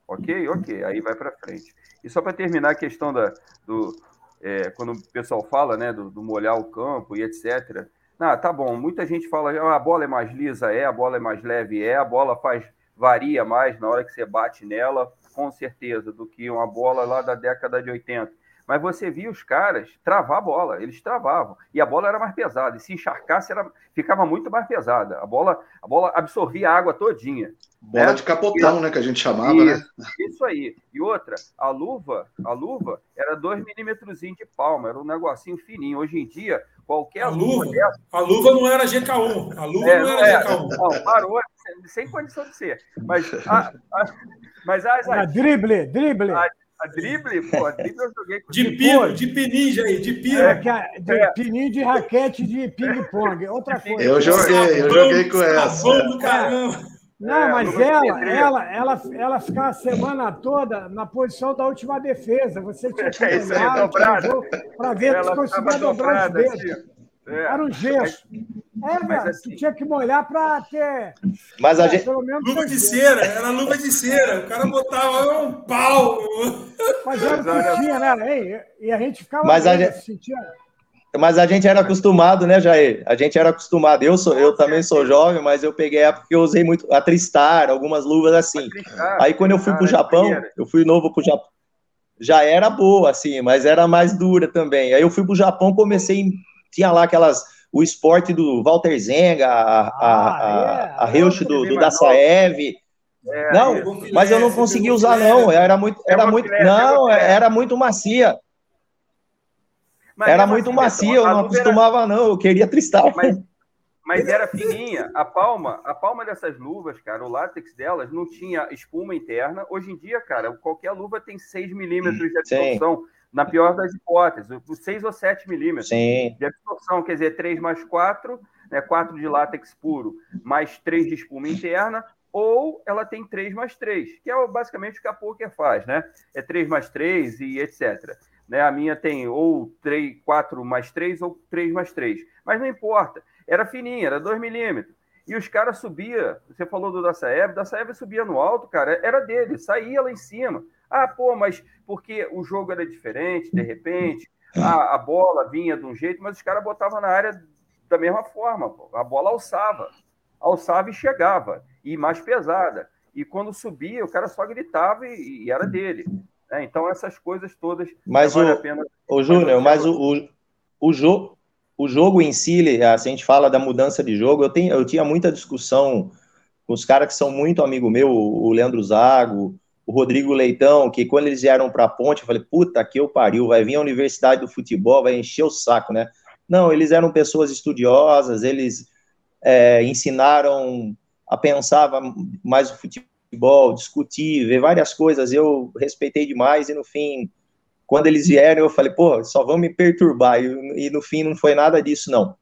Ok? Ok, aí vai para frente. E só para terminar a questão da, do. É, quando o pessoal fala né, do, do, molhar o campo e etc. Ah, tá bom, muita gente fala, ah, a bola é mais lisa, é, a bola é mais leve, é, a bola faz varia mais na hora que você bate nela, com certeza, do que uma bola lá da década de 80 mas você via os caras travar a bola, eles travavam, e a bola era mais pesada, e se encharcasse, era, ficava muito mais pesada. A bola, a bola absorvia a água todinha. Bola né? de capotão, e, né, que a gente chamava, né? isso, né? Isso aí. E outra, a luva, a luva era 2 milímetros de palma, era um negocinho fininho. Hoje em dia, qualquer a luva, luva dessa, a luva não era GK1, a luva é, não era é, GK1. Não, parou, sem condição de ser. Mas, a, a, mas as, as, drible, drible. A, a drible, pô, a drible eu joguei com De pino, de pininho aí, de pino. É, de é. pininho de raquete de ping-pong. Outra coisa. Eu joguei, eu joguei com essa. Não, é, mas ela, ela, ela, ela ficava a semana toda na posição da última defesa. Você tinha que <laughs> é olhar para ver se conseguia dobrar os dedos. Assim, é. Era um gesso. É, velho, assim... tu tinha que molhar para ter. Mas a é, gente. luva de cera, era luva de cera. O cara botava um pau. Mas era o que tinha, né? E a gente ficava. Mas a gente... sentia... Mas a gente era acostumado, né, Jair? A gente era acostumado. Eu sou, eu também sou jovem, mas eu peguei a época que eu usei muito a Tristar, algumas luvas assim. Aí quando eu fui para o Japão, eu fui novo para o Japão. Já era boa, assim, mas era mais dura também. Aí eu fui para o Japão, comecei tinha lá aquelas, o esporte do Walter Zenga, a, ah, a, a é. do, do Dassaev. É, não, mas eu não consegui usar, não. Era muito, era muito, não, era muito macia. Era muito macia, eu não acostumava, não. Eu queria tristal. Mas, mas <laughs> era fininha. A palma, a palma dessas luvas, cara, o látex delas não tinha espuma interna. Hoje em dia, cara, qualquer luva tem 6 milímetros de absorção. Sim na pior das hipóteses, 6 ou 7 milímetros Sim. de absorção, quer dizer, 3 mais 4, né, 4 de látex puro, mais 3 de espuma interna, ou ela tem 3 mais 3, que é basicamente o que a Poker faz, né? É 3 mais 3 e etc. Né? A minha tem ou 3, 4 mais 3 ou 3 mais 3. Mas não importa, era fininha, era 2 milímetros. E os caras subiam, você falou do Dassaev, Dassaev subia no alto, cara, era dele, saía lá em cima. Ah, pô, mas porque o jogo era diferente, de repente, a, a bola vinha de um jeito, mas os caras botavam na área da mesma forma. Pô. A bola alçava, alçava e chegava, e mais pesada. E quando subia, o cara só gritava e, e era dele. É, então, essas coisas todas. Mas vale o, a pena. O Júnior, mas o, o, o, jogo, o jogo em si, se a gente fala da mudança de jogo, eu, tenho, eu tinha muita discussão com os caras que são muito amigo meu, o Leandro Zago, o Rodrigo Leitão, que quando eles vieram para a ponte, eu falei, puta que eu pariu, vai vir a Universidade do Futebol, vai encher o saco, né? Não, eles eram pessoas estudiosas, eles é, ensinaram a pensar mais o futebol, discutir, ver várias coisas, eu respeitei demais, e no fim, quando eles vieram, eu falei, pô, só vão me perturbar, e, e no fim não foi nada disso, não.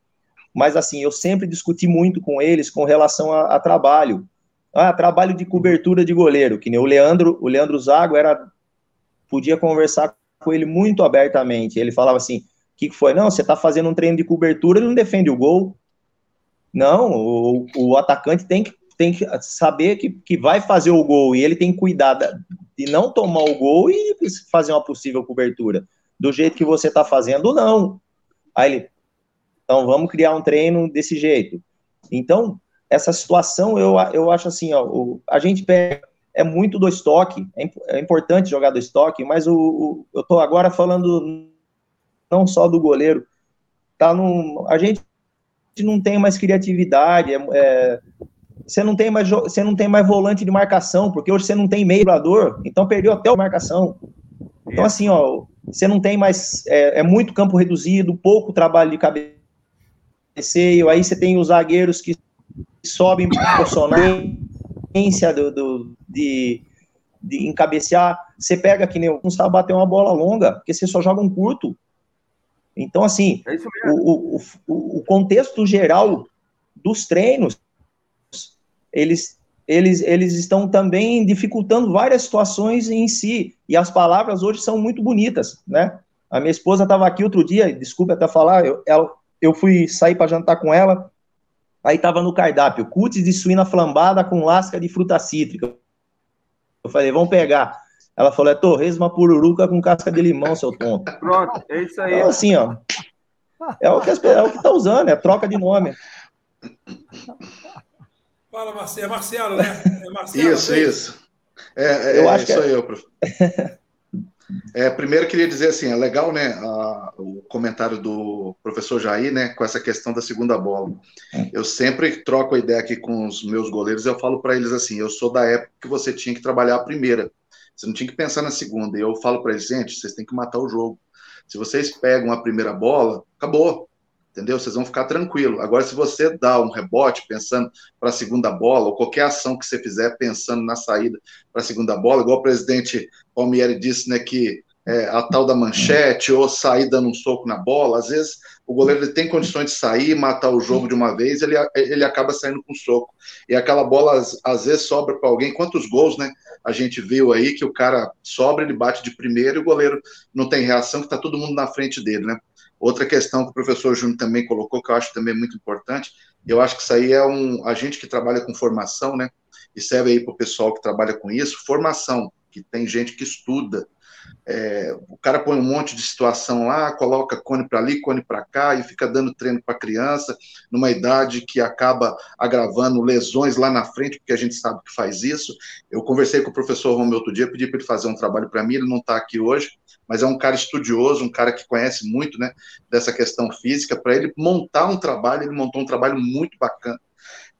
Mas assim, eu sempre discuti muito com eles com relação a, a trabalho, ah, trabalho de cobertura de goleiro, que nem o Leandro, o Leandro Zago era podia conversar com ele muito abertamente. Ele falava assim: "O que foi? Não, você está fazendo um treino de cobertura, ele não defende o gol. Não, o, o atacante tem que, tem que saber que, que vai fazer o gol e ele tem que cuidar de não tomar o gol e fazer uma possível cobertura. Do jeito que você está fazendo, não. Aí ele, então vamos criar um treino desse jeito. Então, essa situação eu, eu acho assim, ó, o, a gente pega, é muito do estoque, é, é importante jogar do estoque, mas o, o eu estou agora falando não só do goleiro, tá num, a gente não tem mais criatividade, é, é, você não tem mais você não tem mais volante de marcação, porque hoje você não tem meio jogador, então perdeu até a marcação. Então assim, ó, você não tem mais é, é muito campo reduzido, pouco trabalho de cabeceio, aí você tem os zagueiros que sobem profissionalmente do, do, de, de encabecear, você pega que nem não sabe bater uma bola longa, porque você só joga um curto. Então, assim, é o, o, o contexto geral dos treinos, eles, eles, eles estão também dificultando várias situações em si, e as palavras hoje são muito bonitas, né? A minha esposa estava aqui outro dia, desculpe até falar, eu, ela, eu fui sair para jantar com ela, Aí estava no cardápio, cutis de suína flambada com lasca de fruta cítrica. Eu falei, vamos pegar. Ela falou, é torresma pururuca com casca de limão, seu tonto. <laughs> Pronto, é isso aí. Então, assim, ó, é o que, é o que tá usando, é troca de nome. Fala, Marcelo, é Marcelo, né? É Marcelo, isso, é isso. É, é, eu acho que é... eu, professor. <laughs> É, primeiro queria dizer assim, é legal, né, a, o comentário do professor Jair, né, com essa questão da segunda bola. Eu sempre troco a ideia aqui com os meus goleiros, eu falo para eles assim, eu sou da época que você tinha que trabalhar a primeira, você não tinha que pensar na segunda. E eu falo para eles, gente, vocês têm que matar o jogo. Se vocês pegam a primeira bola, acabou entendeu? Vocês vão ficar tranquilo. Agora, se você dá um rebote pensando para a segunda bola, ou qualquer ação que você fizer pensando na saída para a segunda bola, igual o presidente Palmieri disse, né, que é, a tal da manchete, ou sair dando um soco na bola, às vezes o goleiro ele tem condições de sair, matar o jogo de uma vez, ele, ele acaba saindo com soco. E aquela bola, às, às vezes, sobra para alguém. Quantos gols, né? A gente viu aí que o cara sobra, ele bate de primeiro e o goleiro não tem reação, que está todo mundo na frente dele, né? Outra questão que o professor Júnior também colocou, que eu acho também muito importante, eu acho que isso aí é um. A gente que trabalha com formação, né? E serve aí para o pessoal que trabalha com isso, formação, que tem gente que estuda. É, o cara põe um monte de situação lá, coloca cone para ali, cone para cá e fica dando treino para criança, numa idade que acaba agravando lesões lá na frente, porque a gente sabe que faz isso. Eu conversei com o professor Romeu outro dia, pedi para ele fazer um trabalho para mim, ele não está aqui hoje, mas é um cara estudioso, um cara que conhece muito né, dessa questão física. Para ele montar um trabalho, ele montou um trabalho muito bacana,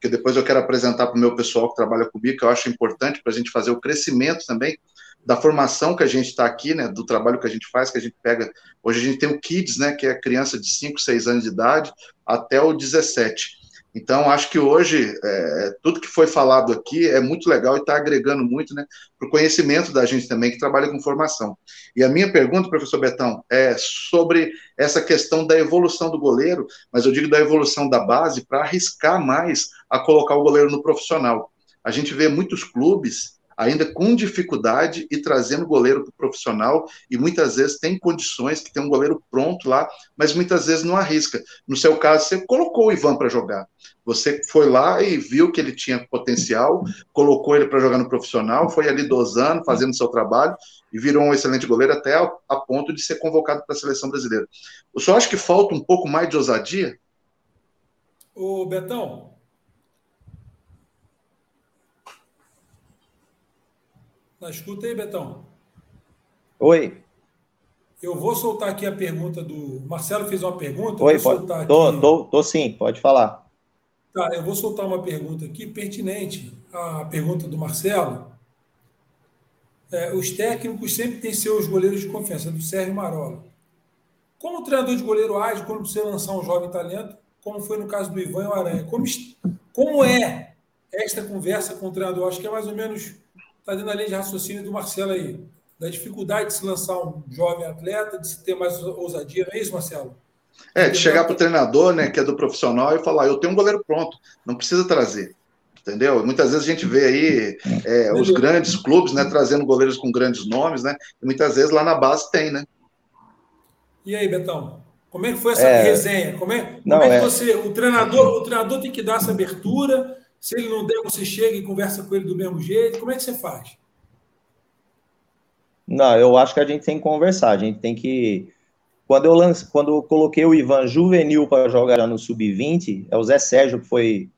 que depois eu quero apresentar para o meu pessoal que trabalha comigo, que eu acho importante para a gente fazer o crescimento também da formação que a gente está aqui, né, do trabalho que a gente faz, que a gente pega. Hoje a gente tem o Kids, né, que é criança de 5, 6 anos de idade até o 17. Então, acho que hoje, é, tudo que foi falado aqui é muito legal e está agregando muito né, para o conhecimento da gente também, que trabalha com formação. E a minha pergunta, professor Betão, é sobre essa questão da evolução do goleiro, mas eu digo da evolução da base para arriscar mais a colocar o goleiro no profissional. A gente vê muitos clubes ainda com dificuldade e trazendo goleiro para o profissional, e muitas vezes tem condições que tem um goleiro pronto lá, mas muitas vezes não arrisca. No seu caso, você colocou o Ivan para jogar. Você foi lá e viu que ele tinha potencial, colocou ele para jogar no profissional, foi ali dosando, fazendo seu trabalho e virou um excelente goleiro até a, ponto de ser convocado para a seleção brasileira. O senhor acha que falta um pouco mais de ousadia? Ô, Betão, Na escuta aí, Betão. Oi. Eu vou soltar aqui a pergunta do. Marcelo fez uma pergunta. Oi, pode. Tô, aqui... tô, tô sim, pode falar. Tá, eu vou soltar uma pergunta aqui pertinente à pergunta do Marcelo. É, os técnicos sempre têm seus goleiros de confiança, do Sérgio Marola. Como o treinador de goleiro age quando você lançar um jovem talento, como foi no caso do Ivan e o Aranha? Como, como é esta conversa com o treinador? Acho que é mais ou menos está dentro da linha de raciocínio do Marcelo aí, da dificuldade de se lançar um jovem atleta, de se ter mais ousadia, não é isso, Marcelo? É, de chegar para o treinador, né, que é do profissional, e falar: eu tenho um goleiro pronto, não precisa trazer. Entendeu? Muitas vezes a gente vê aí é, os grandes clubes, né, trazendo goleiros com grandes nomes, né? E muitas vezes lá na base tem, né? E aí, Betão? Como é que foi essa é... resenha? Como é, como não, é que é... você. O treinador, o treinador tem que dar essa abertura. Se ele não der, você chega e conversa com ele do mesmo jeito. Como é que você faz? Não, eu acho que a gente tem que conversar. A gente tem que. Quando eu, lance, quando eu coloquei o Ivan juvenil para jogar no sub-20, é o Zé Sérgio, que foi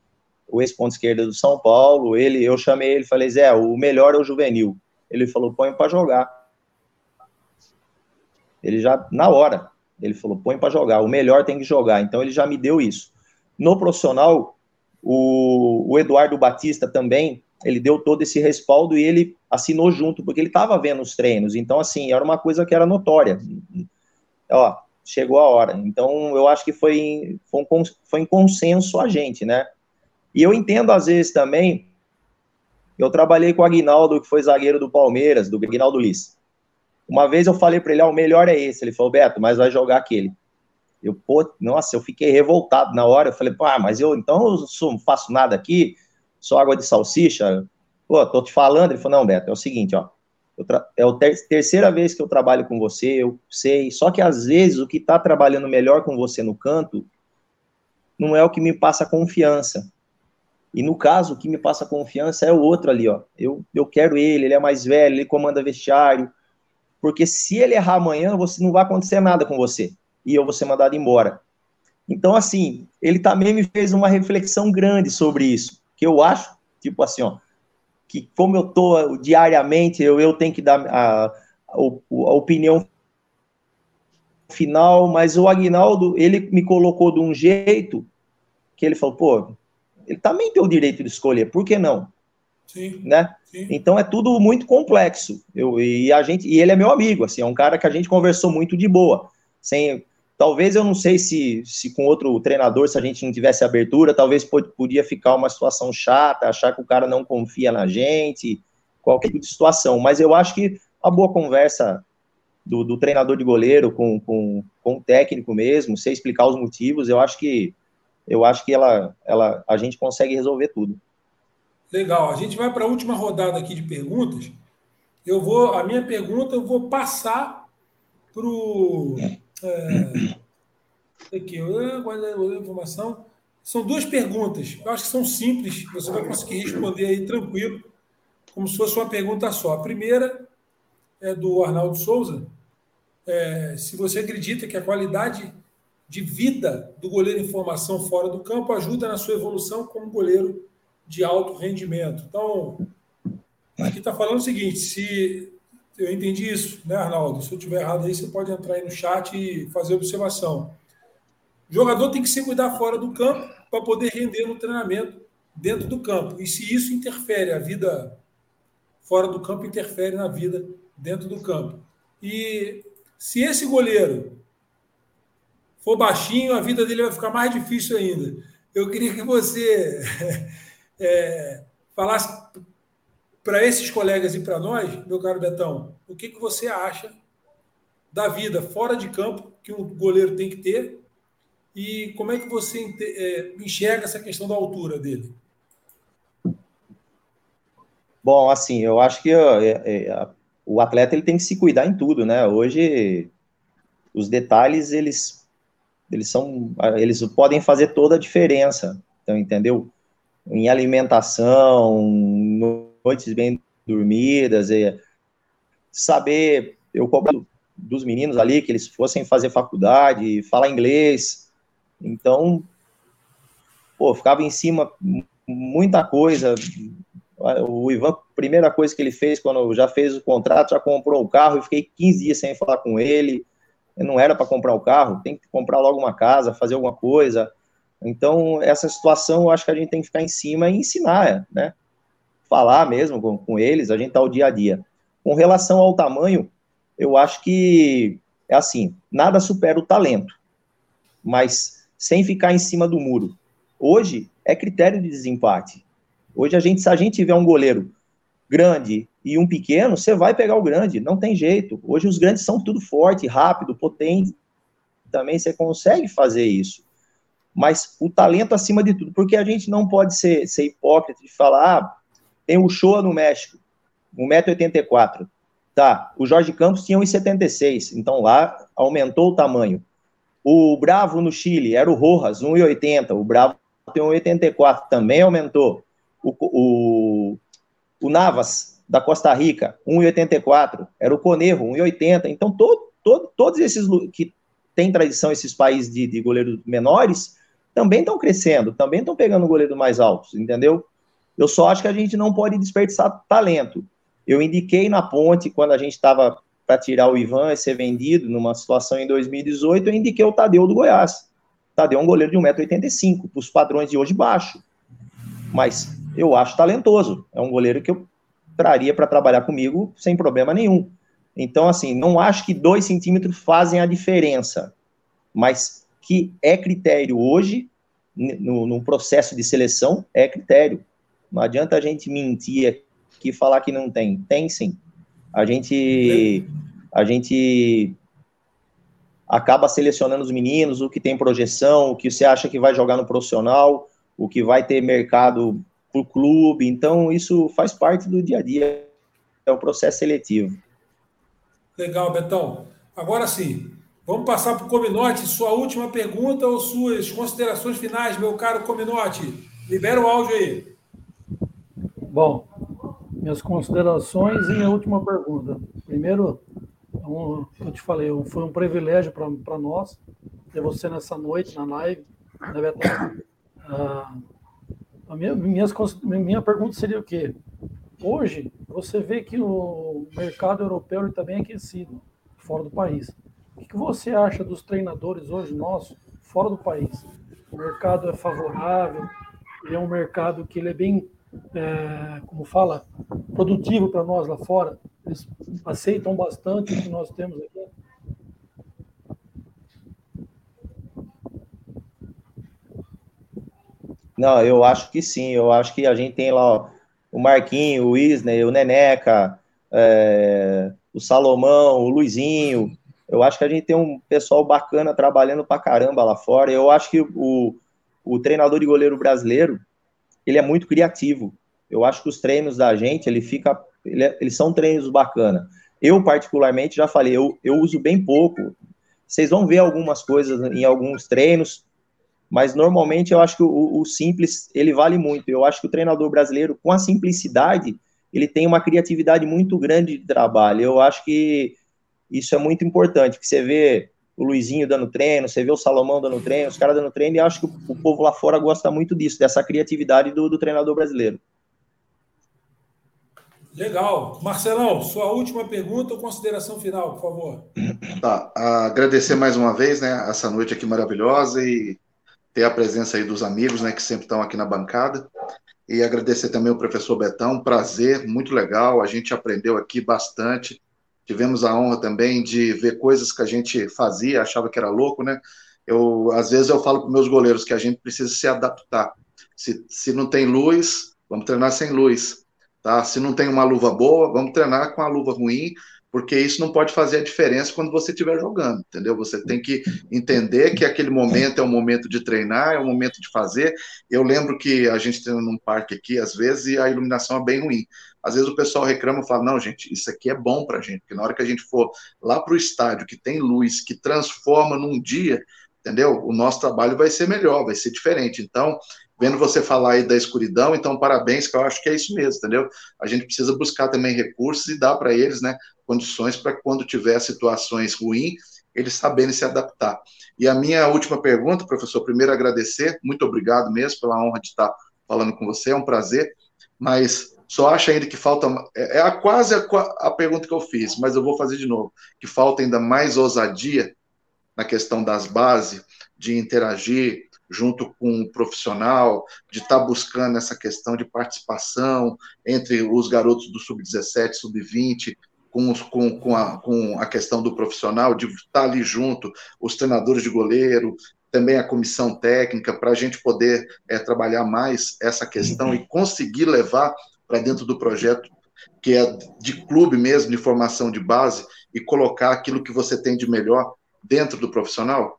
o ex-ponto esquerda do São Paulo. Ele, eu chamei ele falei, Zé, o melhor é o juvenil. Ele falou, põe para jogar. Ele já, na hora, ele falou, põe para jogar, o melhor tem que jogar. Então ele já me deu isso. No profissional, o, o Eduardo Batista também, ele deu todo esse respaldo e ele assinou junto, porque ele estava vendo os treinos. Então, assim, era uma coisa que era notória. Ó, chegou a hora. Então, eu acho que foi foi, um, foi em consenso a gente, né? E eu entendo, às vezes, também. Eu trabalhei com o Aguinaldo, que foi zagueiro do Palmeiras, do Aguinaldo Liz. Uma vez eu falei para ele, ah, o melhor é esse. Ele falou, Beto, mas vai jogar aquele. Eu, pô, nossa, eu fiquei revoltado na hora. Eu falei, pô, ah, mas eu então eu não faço nada aqui, só água de salsicha. Pô, tô te falando. Ele falou, não, Beto, é o seguinte, ó. É a ter terceira vez que eu trabalho com você, eu sei. Só que às vezes o que está trabalhando melhor com você no canto não é o que me passa confiança. E no caso, o que me passa confiança é o outro ali, ó. Eu, eu quero ele, ele é mais velho, ele comanda vestiário, porque se ele errar amanhã, você não vai acontecer nada com você e eu vou ser mandado embora. Então, assim, ele também me fez uma reflexão grande sobre isso, que eu acho, tipo assim, ó, que como eu tô diariamente, eu, eu tenho que dar a, a, a opinião final, mas o Agnaldo, ele me colocou de um jeito que ele falou, pô, ele também tem o direito de escolher, por que não? Sim, né? Sim. Então é tudo muito complexo. Eu, e a gente e ele é meu amigo, assim, é um cara que a gente conversou muito de boa. Sem, talvez eu não sei se, se com outro treinador, se a gente não tivesse abertura, talvez podia ficar uma situação chata, achar que o cara não confia na gente, qualquer tipo de situação. Mas eu acho que a boa conversa do, do treinador de goleiro com, com, com o técnico mesmo, sem explicar os motivos, eu acho que eu acho que ela, ela, a gente consegue resolver tudo. Legal. A gente vai para a última rodada aqui de perguntas. Eu vou, a minha pergunta eu vou passar para o. É, aqui, guardei a informação. São duas perguntas. Eu acho que são simples. Você vai conseguir responder aí tranquilo, como se fosse uma pergunta só. A primeira é do Arnaldo Souza. É, se você acredita que a qualidade de vida do goleiro em formação fora do campo ajuda na sua evolução como goleiro de alto rendimento. Então, aqui está falando o seguinte: se eu entendi isso, né, Arnaldo? Se eu estiver errado aí, você pode entrar aí no chat e fazer observação. O jogador tem que se cuidar fora do campo para poder render no treinamento dentro do campo. E se isso interfere a vida fora do campo, interfere na vida dentro do campo. E se esse goleiro for baixinho, a vida dele vai ficar mais difícil ainda. Eu queria que você <laughs> é, falasse para esses colegas e para nós, meu caro Betão, o que, que você acha da vida fora de campo que um goleiro tem que ter e como é que você é, enxerga essa questão da altura dele? Bom, assim, eu acho que é, é, o atleta ele tem que se cuidar em tudo, né? Hoje os detalhes eles eles são eles podem fazer toda a diferença, então entendeu? em alimentação, noites bem dormidas, e saber, eu cobro dos meninos ali que eles fossem fazer faculdade, falar inglês, então, pô, ficava em cima muita coisa, o Ivan, primeira coisa que ele fez quando já fez o contrato, já comprou o carro, eu fiquei 15 dias sem falar com ele, não era para comprar o carro, tem que comprar logo uma casa, fazer alguma coisa, então, essa situação, eu acho que a gente tem que ficar em cima e ensinar, né? Falar mesmo com, com eles, a gente tá o dia a dia. Com relação ao tamanho, eu acho que é assim, nada supera o talento, mas sem ficar em cima do muro. Hoje é critério de desempate. Hoje a gente, se a gente tiver um goleiro grande e um pequeno, você vai pegar o grande, não tem jeito. Hoje os grandes são tudo forte, rápido, potente. Também você consegue fazer isso mas o talento acima de tudo, porque a gente não pode ser, ser hipócrita de falar, ah, tem o Shoa no México, 1,84m. Tá, o Jorge Campos tinha 1,76m, então lá aumentou o tamanho. O Bravo no Chile era o Rojas, 1,80. O Bravo tem 1,84, também aumentou. O, o, o Navas, da Costa Rica, 1,84. Era o Conejo, 1,80. Então, todo, todo, todos esses que têm tradição, esses países de, de goleiros menores, também estão crescendo, também estão pegando goleiros mais altos, entendeu? Eu só acho que a gente não pode desperdiçar talento. Eu indiquei na ponte, quando a gente estava para tirar o Ivan e ser vendido, numa situação em 2018, eu indiquei o Tadeu do Goiás. Tadeu é um goleiro de 1,85m, para os padrões de hoje baixo. Mas eu acho talentoso. É um goleiro que eu traria para trabalhar comigo sem problema nenhum. Então, assim, não acho que dois centímetros fazem a diferença, mas que é critério hoje, no, no processo de seleção, é critério. Não adianta a gente mentir aqui e falar que não tem. Tem sim. A gente, a gente acaba selecionando os meninos, o que tem projeção, o que você acha que vai jogar no profissional, o que vai ter mercado para o clube. Então, isso faz parte do dia a dia, é o processo seletivo. Legal, Betão. Agora sim, vamos passar para o Cominote. Sua última pergunta ou suas considerações finais, meu caro Cominote? Libera o áudio aí. Bom, minhas considerações e a última pergunta. Primeiro, como eu te falei, foi um privilégio para nós ter você nessa noite, na live. Né, ah, a minha, minhas, minha pergunta seria o quê? Hoje, você vê que o mercado europeu está bem aquecido, fora do país. O que você acha dos treinadores hoje nossos, fora do país? O mercado é favorável, ele é um mercado que ele é bem é, como fala, produtivo para nós lá fora. Eles aceitam bastante o que nós temos aqui. Não, eu acho que sim. Eu acho que a gente tem lá ó, o Marquinho, o Isner, o Neneca, é, o Salomão, o Luizinho. Eu acho que a gente tem um pessoal bacana trabalhando para caramba lá fora. Eu acho que o, o treinador de goleiro brasileiro, ele é muito criativo. Eu acho que os treinos da gente, ele fica, ele é, eles são treinos bacana. Eu, particularmente, já falei, eu, eu uso bem pouco. Vocês vão ver algumas coisas em alguns treinos, mas normalmente eu acho que o, o, simples, ele vale muito. Eu acho que o treinador brasileiro, com a simplicidade, ele tem uma criatividade muito grande de trabalho. Eu acho que isso é muito importante, que você vê o Luizinho dando treino, você vê o Salomão dando treino, os caras dando treino, e acho que o, povo lá fora gosta muito disso, dessa criatividade do, do treinador brasileiro. Legal. Marcelão, sua última pergunta ou consideração final, por favor. Tá, agradecer mais uma vez, né, essa noite aqui maravilhosa e ter a presença aí dos amigos, né, que sempre estão aqui na bancada. E agradecer também o professor Betão, prazer, muito legal, a gente aprendeu aqui bastante. Tivemos a honra também de ver coisas que a gente fazia, achava que era louco, né? Eu, às vezes eu falo para meus goleiros que a gente precisa se adaptar. Se, se não tem luz, vamos treinar sem luz. Tá? Se não tem uma luva boa, vamos treinar com a luva ruim, porque isso não pode fazer a diferença quando você estiver jogando, entendeu? Você tem que entender que aquele momento é um momento de treinar, é um momento de fazer. Eu lembro que a gente treina num parque aqui, às vezes, e a iluminação é bem ruim. Às vezes o pessoal reclama e fala: não, gente, isso aqui é bom para a gente, porque na hora que a gente for lá para o estádio, que tem luz, que transforma num dia, entendeu? O nosso trabalho vai ser melhor, vai ser diferente. Então, vendo você falar aí da escuridão, então parabéns, que eu acho que é isso mesmo, entendeu? A gente precisa buscar também recursos e dar para eles, né, condições para quando tiver situações ruins, eles saberem se adaptar. E a minha última pergunta, professor, primeiro agradecer, muito obrigado mesmo pela honra de estar falando com você, é um prazer, mas só acho ainda que falta. É, é quase a, a pergunta que eu fiz, mas eu vou fazer de novo. Que falta ainda mais ousadia na questão das bases, de interagir junto com o profissional, de estar tá buscando essa questão de participação entre os garotos do sub-17, sub-20, com, com, com, a, com a questão do profissional, de estar tá ali junto, os treinadores de goleiro, também a comissão técnica, para a gente poder é, trabalhar mais essa questão e conseguir levar para dentro do projeto que é de clube mesmo, de formação de base, e colocar aquilo que você tem de melhor dentro do profissional?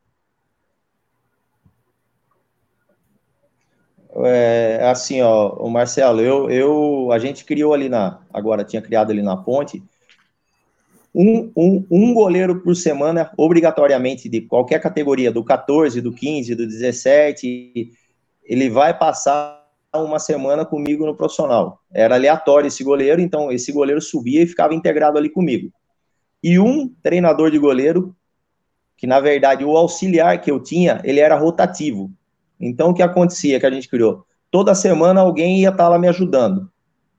É, assim, ó, o Marcelo, eu, eu, a gente criou ali na, agora tinha criado ali na ponte, um, um, um goleiro por semana, obrigatoriamente, de qualquer categoria, do 14, do 15, do 17, ele vai passar uma semana comigo no profissional. Era aleatório esse goleiro, então esse goleiro subia e ficava integrado ali comigo. E um treinador de goleiro, que na verdade o auxiliar que eu tinha, ele era rotativo. Então o que acontecia que a gente criou? Toda semana alguém ia estar lá me ajudando,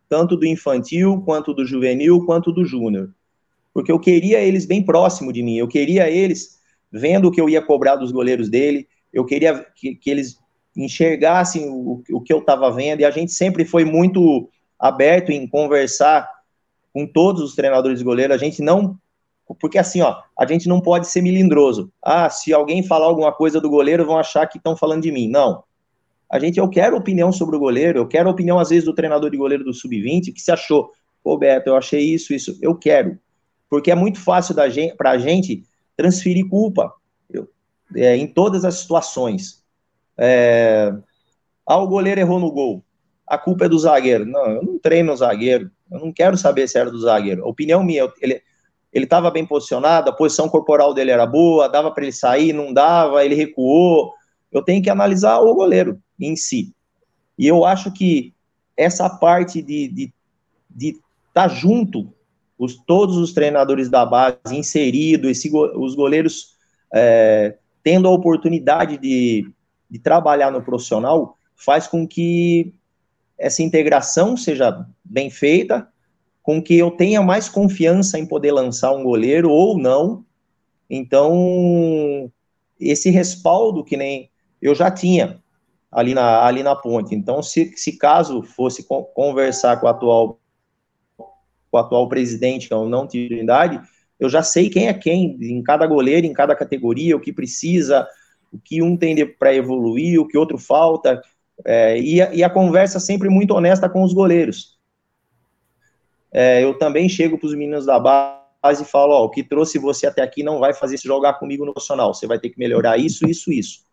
tanto do infantil, quanto do juvenil, quanto do júnior porque eu queria eles bem próximo de mim, eu queria eles vendo o que eu ia cobrar dos goleiros dele, eu queria que, que eles enxergassem o, o que eu estava vendo, e a gente sempre foi muito aberto em conversar com todos os treinadores de goleiro, a gente não porque assim, ó, a gente não pode ser milindroso. Ah, se alguém falar alguma coisa do goleiro, vão achar que estão falando de mim. Não. A gente, eu quero opinião sobre o goleiro, eu quero opinião, às vezes, do treinador de goleiro do Sub-20, que se achou, Ô, Beto, eu achei isso, isso. Eu quero porque é muito fácil para a gente transferir culpa eu, é, em todas as situações. É, ah, o goleiro errou no gol, a culpa é do zagueiro. Não, eu não treino o zagueiro, eu não quero saber se era do zagueiro. A opinião minha, ele ele estava bem posicionado, a posição corporal dele era boa, dava para ele sair, não dava, ele recuou. Eu tenho que analisar o goleiro em si. E eu acho que essa parte de estar de, de tá junto os, todos os treinadores da base inseridos, os goleiros é, tendo a oportunidade de, de trabalhar no profissional, faz com que essa integração seja bem feita, com que eu tenha mais confiança em poder lançar um goleiro ou não. Então, esse respaldo que nem eu já tinha ali na, ali na ponte. Então, se, se caso fosse conversar com o atual o atual presidente, que o não Trindade, eu já sei quem é quem, em cada goleiro, em cada categoria, o que precisa, o que um tem para evoluir, o que outro falta, é, e, a, e, a, conversa sempre muito honesta com os goleiros. É, eu também chego para os meninos da base e falo, ó, o que trouxe você até aqui não vai fazer se jogar comigo no profissional, você vai ter que melhorar isso, isso, isso.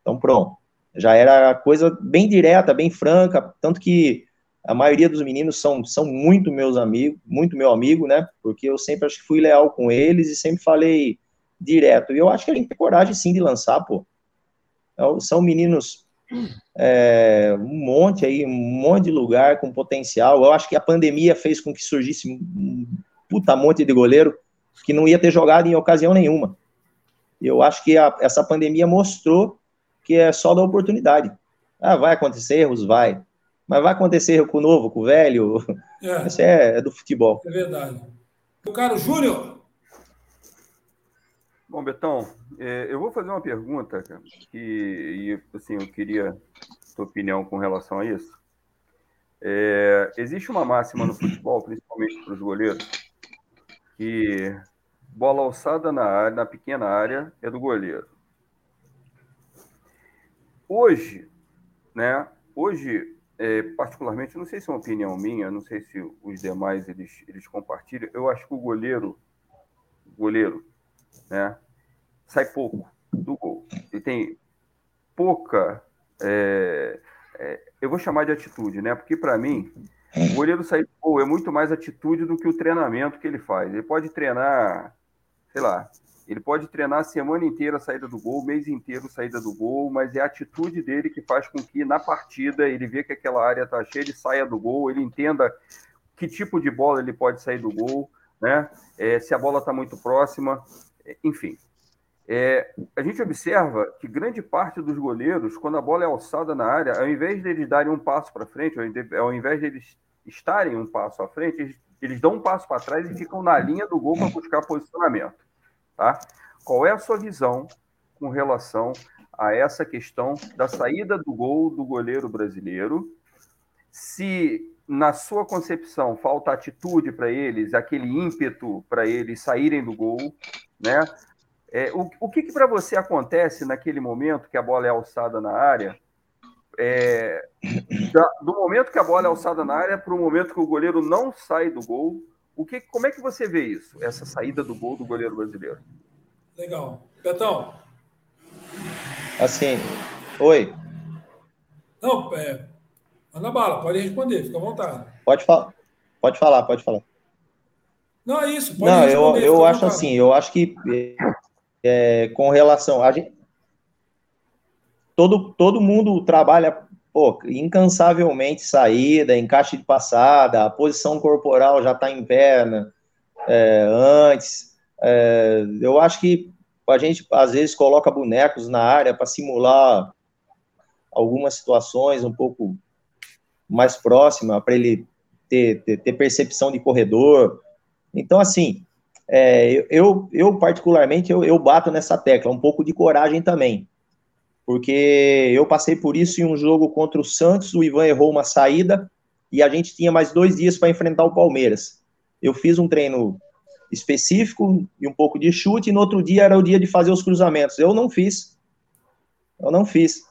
Então, pronto. Já era coisa bem direta, bem franca, tanto que a maioria dos meninos são, são muito meus amigos, muito meu amigo, né? Porque eu sempre acho que fui leal com eles e sempre falei direto. E eu acho que a gente tem coragem sim de lançar, pô. Então, são meninos, é, um monte aí, um monte de lugar com potencial. Eu acho que a pandemia fez com que surgisse um puta monte de goleiro que não ia ter jogado em ocasião nenhuma. Eu acho que a, essa pandemia mostrou que é só da oportunidade. Ah, vai acontecer erros? Vai. Mas vai acontecer com o novo, com o velho. É. <laughs> Isso é, é do futebol. É verdade. Meu caro Júnior. Bom, Betão, é, eu vou fazer uma pergunta, cara, que e, assim, eu queria sua opinião com relação a isso. É, existe uma máxima no futebol, principalmente para os goleiros, que bola alçada na área, na pequena área, é do goleiro. Hoje, né? Hoje é, particularmente, não sei se é uma opinião minha, não sei se os demais eles, eles compartilham, eu acho que o goleiro, goleiro, né, sai pouco do gol. Ele tem pouca, é, é, eu vou chamar de atitude, né? Porque para mim, o goleiro sair do gol é muito mais atitude do que o treinamento que ele faz. Ele pode treinar, sei lá, ele pode treinar a semana inteira a saída do gol, mês inteiro a saída do gol, mas é a atitude dele que faz com que na partida ele vê que aquela área está cheia, ele saia do gol, ele entenda que tipo de bola ele pode sair do gol, né? É, se a bola está muito próxima, enfim. É, a gente observa que grande parte dos goleiros, quando a bola é alçada na área, ao invés deles darem um passo para frente, ao invés deles estarem um passo à frente, eles, eles dão um passo para trás e ficam na linha do gol para buscar posicionamento. Tá? Qual é a sua visão com relação a essa questão da saída do gol do goleiro brasileiro? Se na sua concepção falta atitude para eles, aquele ímpeto para eles saírem do gol, né? É, o, o que, que para você acontece naquele momento que a bola é alçada na área? É, da, do momento que a bola é alçada na área para o momento que o goleiro não sai do gol, o que, como é que você vê isso, essa saída do gol do goleiro brasileiro? Legal. Betão. Assim, oi. Não, é, manda bala, pode responder, fica à vontade. Pode, falar, pode falar, pode falar. Não, é isso. Não, eu, eu acho assim, eu acho que é, com relação a gente, todo, todo mundo trabalha pô, incansavelmente saída, encaixe de passada, a posição corporal já está em perna é, antes. É, eu acho que a gente às vezes coloca bonecos na área para simular algumas situações um pouco mais próximas para ele ter, ter, ter, percepção de corredor. Então, assim, é, eu, eu particularmente eu, eu bato nessa tecla, um pouco de coragem também porque eu passei por isso em um jogo contra o Santos, o Ivan errou uma saída e a gente tinha mais dois dias para enfrentar o Palmeiras. Eu fiz um treino específico e um pouco de chute, e no outro dia era o dia de fazer os cruzamentos. Eu não fiz. Eu não fiz.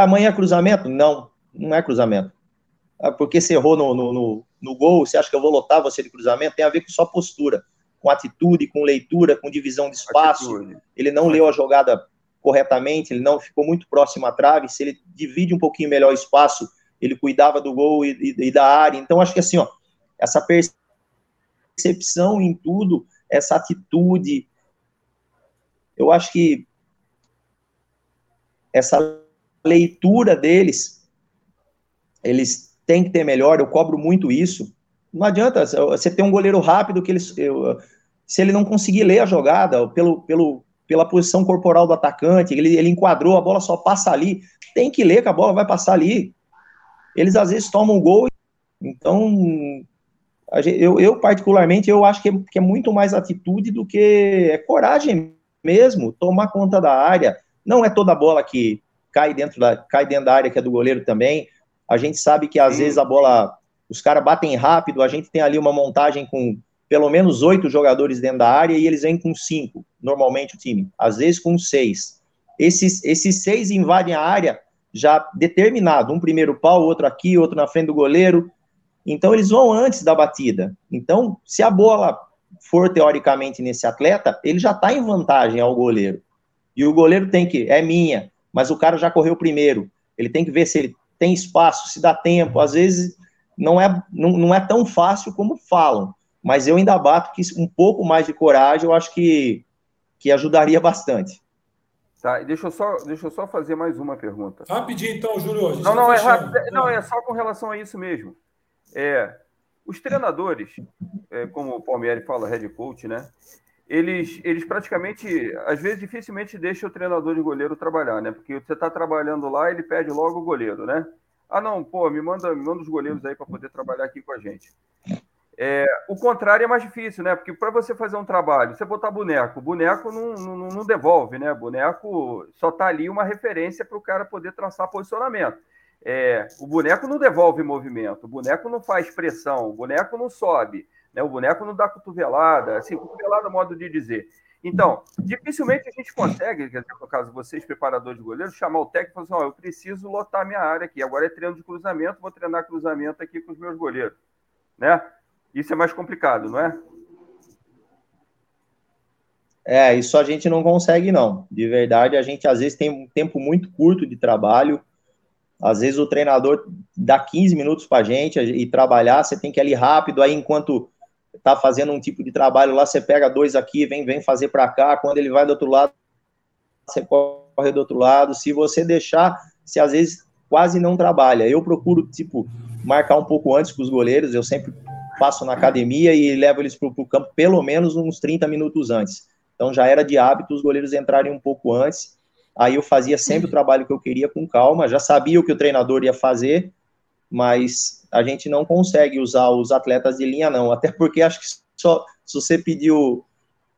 Amanhã é cruzamento? Não, não é cruzamento. Ah, porque você errou no, no, no, no gol, você acha que eu vou lotar você de cruzamento? Tem a ver com sua postura, com atitude, com leitura, com divisão de espaço. Atitude. Ele não leu a jogada corretamente, ele não ficou muito próximo à trave, se ele divide um pouquinho melhor o espaço, ele cuidava do gol e, e, e da área. Então, acho que assim, ó, essa percepção em tudo, essa atitude, eu acho que essa leitura deles, eles têm que ter melhor, eu cobro muito isso. Não adianta você ter um goleiro rápido que eles, eu, se ele não conseguir ler a jogada, pelo, pelo pela posição corporal do atacante, ele, ele enquadrou, a bola só passa ali. Tem que ler que a bola vai passar ali. Eles às vezes tomam um gol. Então, eu, eu, particularmente, eu acho que é, que é, muito mais atitude do que é coragem mesmo, tomar conta da área. Não é toda bola que cai dentro da, cai dentro da área que é do goleiro também. A gente sabe que às Sim. vezes a bola, os caras batem rápido, a gente tem ali uma montagem com pelo menos oito jogadores dentro da área e eles vêm com cinco, normalmente o time, às vezes com seis. Esses, esses seis invadem a área já determinado, um primeiro pau, outro aqui, outro na frente do goleiro. Então eles vão antes da batida. Então, se a bola for teoricamente nesse atleta, ele já está em vantagem ao goleiro. E o goleiro tem que, é minha, mas o cara já correu primeiro. Ele tem que ver se ele tem espaço, se dá tempo. Às vezes não é, não, não é tão fácil como falam mas eu ainda bato que um pouco mais de coragem eu acho que, que ajudaria bastante. Tá, deixa eu, só, deixa eu só fazer mais uma pergunta. Rapidinho, então, Júlio. Não, não, tá é rápido, não, é só com relação a isso mesmo. É, os treinadores, é, como o Palmieri fala, head coach, né? Eles, eles praticamente, às vezes, dificilmente deixam o treinador de goleiro trabalhar, né? Porque você está trabalhando lá, ele pede logo o goleiro, né? Ah, não, pô, me manda, me manda os goleiros aí para poder trabalhar aqui com a gente. É, o contrário é mais difícil, né? Porque para você fazer um trabalho, você botar boneco, boneco não, não, não devolve, né? Boneco só tá ali uma referência para o cara poder traçar posicionamento. É, o boneco não devolve movimento, o boneco não faz pressão, o boneco não sobe, né? o boneco não dá cotovelada, assim, cotovelada é modo de dizer. Então, dificilmente a gente consegue, no caso vocês, preparadores de goleiro, chamar o técnico e falar assim: oh, eu preciso lotar minha área aqui, agora é treino de cruzamento, vou treinar cruzamento aqui com os meus goleiros, né? Isso é mais complicado, não é? É, isso a gente não consegue, não. De verdade, a gente às vezes tem um tempo muito curto de trabalho. Às vezes o treinador dá 15 minutos para a gente e trabalhar, você tem que ir ali rápido, aí enquanto tá fazendo um tipo de trabalho lá, você pega dois aqui, vem, vem fazer para cá, quando ele vai do outro lado, você corre do outro lado. Se você deixar, você às vezes quase não trabalha. Eu procuro, tipo, marcar um pouco antes com os goleiros, eu sempre passo na academia e levo eles para o campo pelo menos uns 30 minutos antes. Então já era de hábito os goleiros entrarem um pouco antes. Aí eu fazia sempre o trabalho que eu queria com calma, já sabia o que o treinador ia fazer, mas a gente não consegue usar os atletas de linha, não. Até porque acho que só se você pediu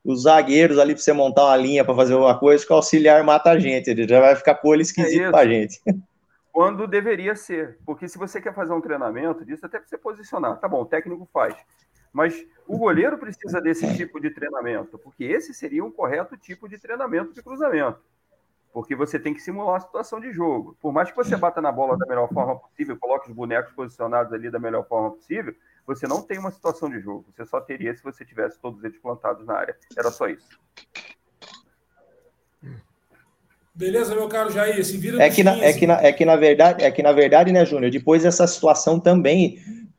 os zagueiros ali para você montar uma linha para fazer alguma coisa, que o auxiliar mata a gente, ele já vai ficar com olho esquisito é para a gente. <laughs> quando deveria ser. Porque se você quer fazer um treinamento disso, até para você posicionar, tá bom, o técnico faz. Mas o goleiro precisa desse tipo de treinamento, porque esse seria um correto tipo de treinamento de cruzamento. Porque você tem que simular a situação de jogo. Por mais que você bata na bola da melhor forma possível, coloque os bonecos posicionados ali da melhor forma possível, você não tem uma situação de jogo. Você só teria se você tivesse todos eles plantados na área. Era só isso. Beleza, meu caro Jair, se vira é que, na, é, que na, é que na verdade, é que na verdade, né, Júnior, depois dessa situação também,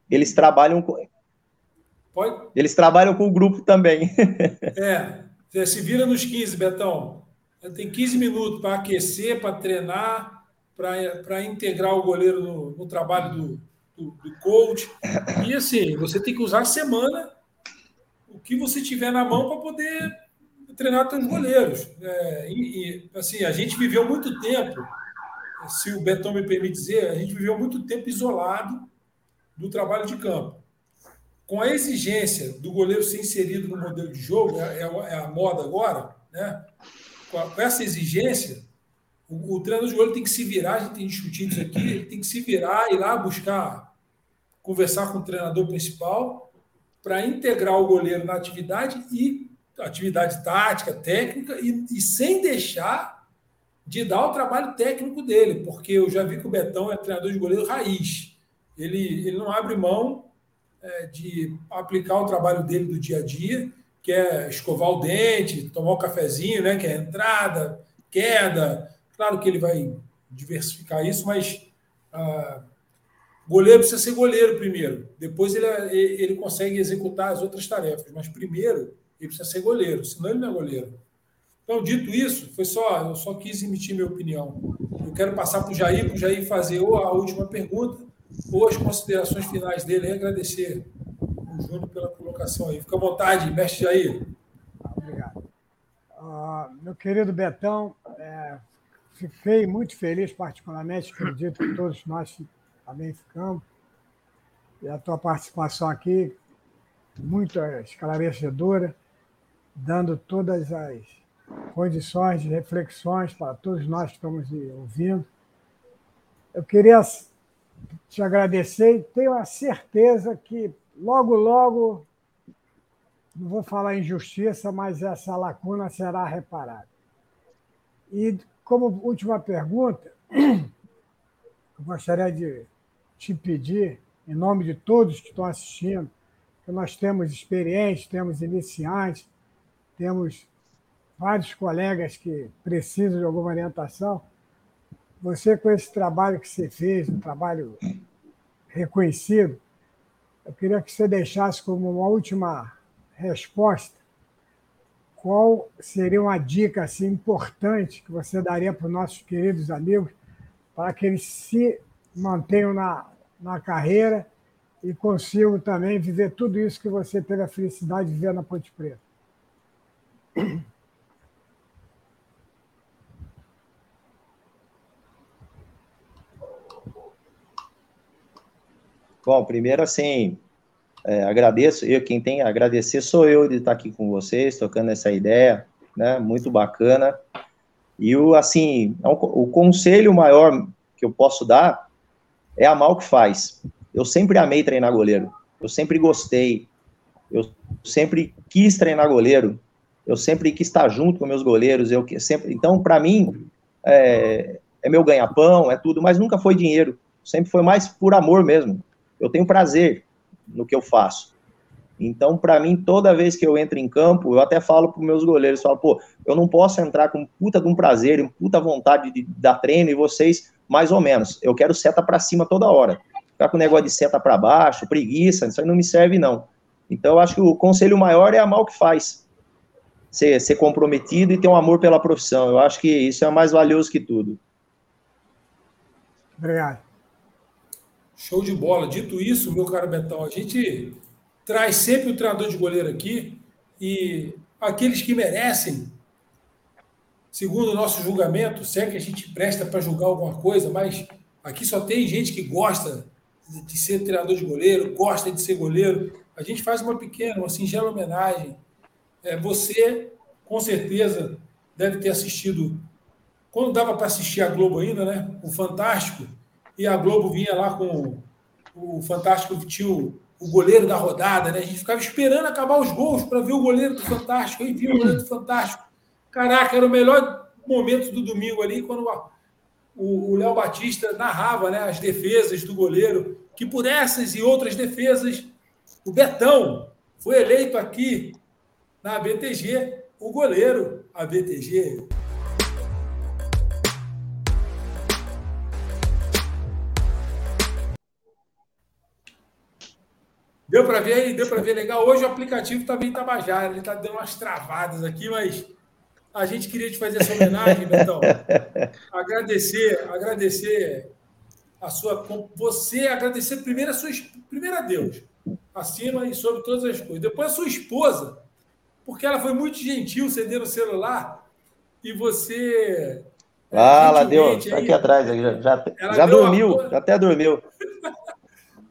eles trabalham com, Pode? Eles trabalham com o grupo também. <laughs> é, se vira nos 15, Betão. Tem 15 minutos para aquecer, para treinar, para integrar o goleiro no, no trabalho do, do, do, coach. E assim, você tem que usar a semana o que você tiver na mão para poder treinar seus goleiros. É, e, e, assim, a gente viveu muito tempo, se o Betão me permite dizer, a gente viveu muito tempo isolado do trabalho de campo. Com a exigência do goleiro ser inserido no modelo de jogo, é, é, é a moda agora, né? Com, essa exigência, o, o treinador de goleiro tem que se virar, a gente tem discutido isso aqui, ele tem que se virar, ir lá buscar, conversar com o treinador principal para integrar o goleiro na atividade e atividade tática, técnica, e, e, sem deixar de dar o trabalho técnico dele, porque eu já vi que o Betão é treinador de goleiro raiz. Ele, ele não abre mão é, de aplicar o trabalho dele do dia a dia, que é escovar o dente, tomar um cafezinho, né, que é entrada, queda. Claro que ele vai diversificar isso, mas ah, goleiro precisa ser goleiro primeiro. Depois ele, ele consegue executar as outras tarefas, mas primeiro ele precisa ser goleiro, senão ele não é goleiro. Então, dito isso, foi só, eu só quis emitir minha opinião. Eu quero passar para o Jair, para o Jair fazer ou a última pergunta, ou as considerações finais dele, e agradecer o pela colocação aí. Fica à vontade, mestre Jair. Obrigado. Uh, meu querido Betão, é, fiquei muito feliz, particularmente, acredito que todos nós também ficamos, e a tua participação aqui, muito esclarecedora dando todas as condições de reflexões para todos nós que estamos ouvindo. Eu queria te agradecer e tenho a certeza que logo, logo, não vou falar em justiça, mas essa lacuna será reparada. E como última pergunta, <clears throat> eu gostaria de te pedir, em nome de todos que estão assistindo, que nós temos experientes, temos iniciantes, temos vários colegas que precisam de alguma orientação. Você, com esse trabalho que você fez, um trabalho reconhecido, eu queria que você deixasse como uma última resposta qual seria uma dica assim, importante que você daria para os nossos queridos amigos para que eles se mantenham na, na carreira e consigam também viver tudo isso que você teve a felicidade de ver na Ponte Preta? Bom, primeiro, assim, é, agradeço. Eu, quem tem a agradecer sou eu de estar aqui com vocês, tocando essa ideia, né? Muito bacana. E o, assim, é o conselho maior que eu posso dar é amar o que faz. Eu sempre amei treinar goleiro. Eu sempre gostei. Eu sempre quis treinar goleiro eu sempre quis estar junto com meus goleiros, eu sempre, então para mim é, é meu ganha-pão, é tudo, mas nunca foi dinheiro, sempre foi mais por amor mesmo. Eu tenho prazer no que eu faço. Então, para mim, toda vez que eu entro em campo, eu até falo para meus goleiros, falo, pô, eu não posso entrar com puta de um prazer, com puta vontade de dar treino e vocês mais ou menos. Eu quero seta para cima toda hora. Ficar com negócio de seta para baixo, preguiça, isso aí não me serve não. Então, eu acho que o conselho maior é amar o que faz ser, ser comprometido e ter um amor pela profissão. Eu acho que isso é mais valioso que tudo. Obrigado. Show de bola. Dito isso, meu caro Betão, a gente traz sempre o treinador de goleiro aqui e aqueles que merecem, segundo o nosso julgamento, se é que a gente presta para julgar alguma coisa, mas aqui só tem gente que gosta de ser treinador de goleiro, gosta de ser goleiro. A gente faz uma pequena, uma singela homenagem é, você, com certeza, deve ter assistido, quando dava para assistir a Globo ainda, né? O Fantástico, e a Globo vinha lá com o Fantástico tinha o, goleiro da rodada, né? A gente ficava esperando acabar os gols para ver o goleiro do Fantástico, aí vinha o goleiro do Fantástico. Caraca, era o melhor momento do domingo ali, quando o Léo Batista narrava né, as defesas do goleiro, que por essas e outras defesas, o Betão foi eleito aqui na BTG, o goleiro, a BTG. Deu para ver aí, deu para ver legal. Hoje o aplicativo também está bajado, ele está dando umas travadas aqui, mas a gente queria te fazer essa homenagem, Betão. <laughs> agradecer, agradecer a sua. Você agradecer primeiro a sua primeiro a Deus, acima e sobre todas as coisas. Depois a sua esposa, porque ela foi muito gentil cedendo o celular e você. Ah, ela deu, está aqui atrás, já, já, já dormiu, apoio, até dormiu. <laughs>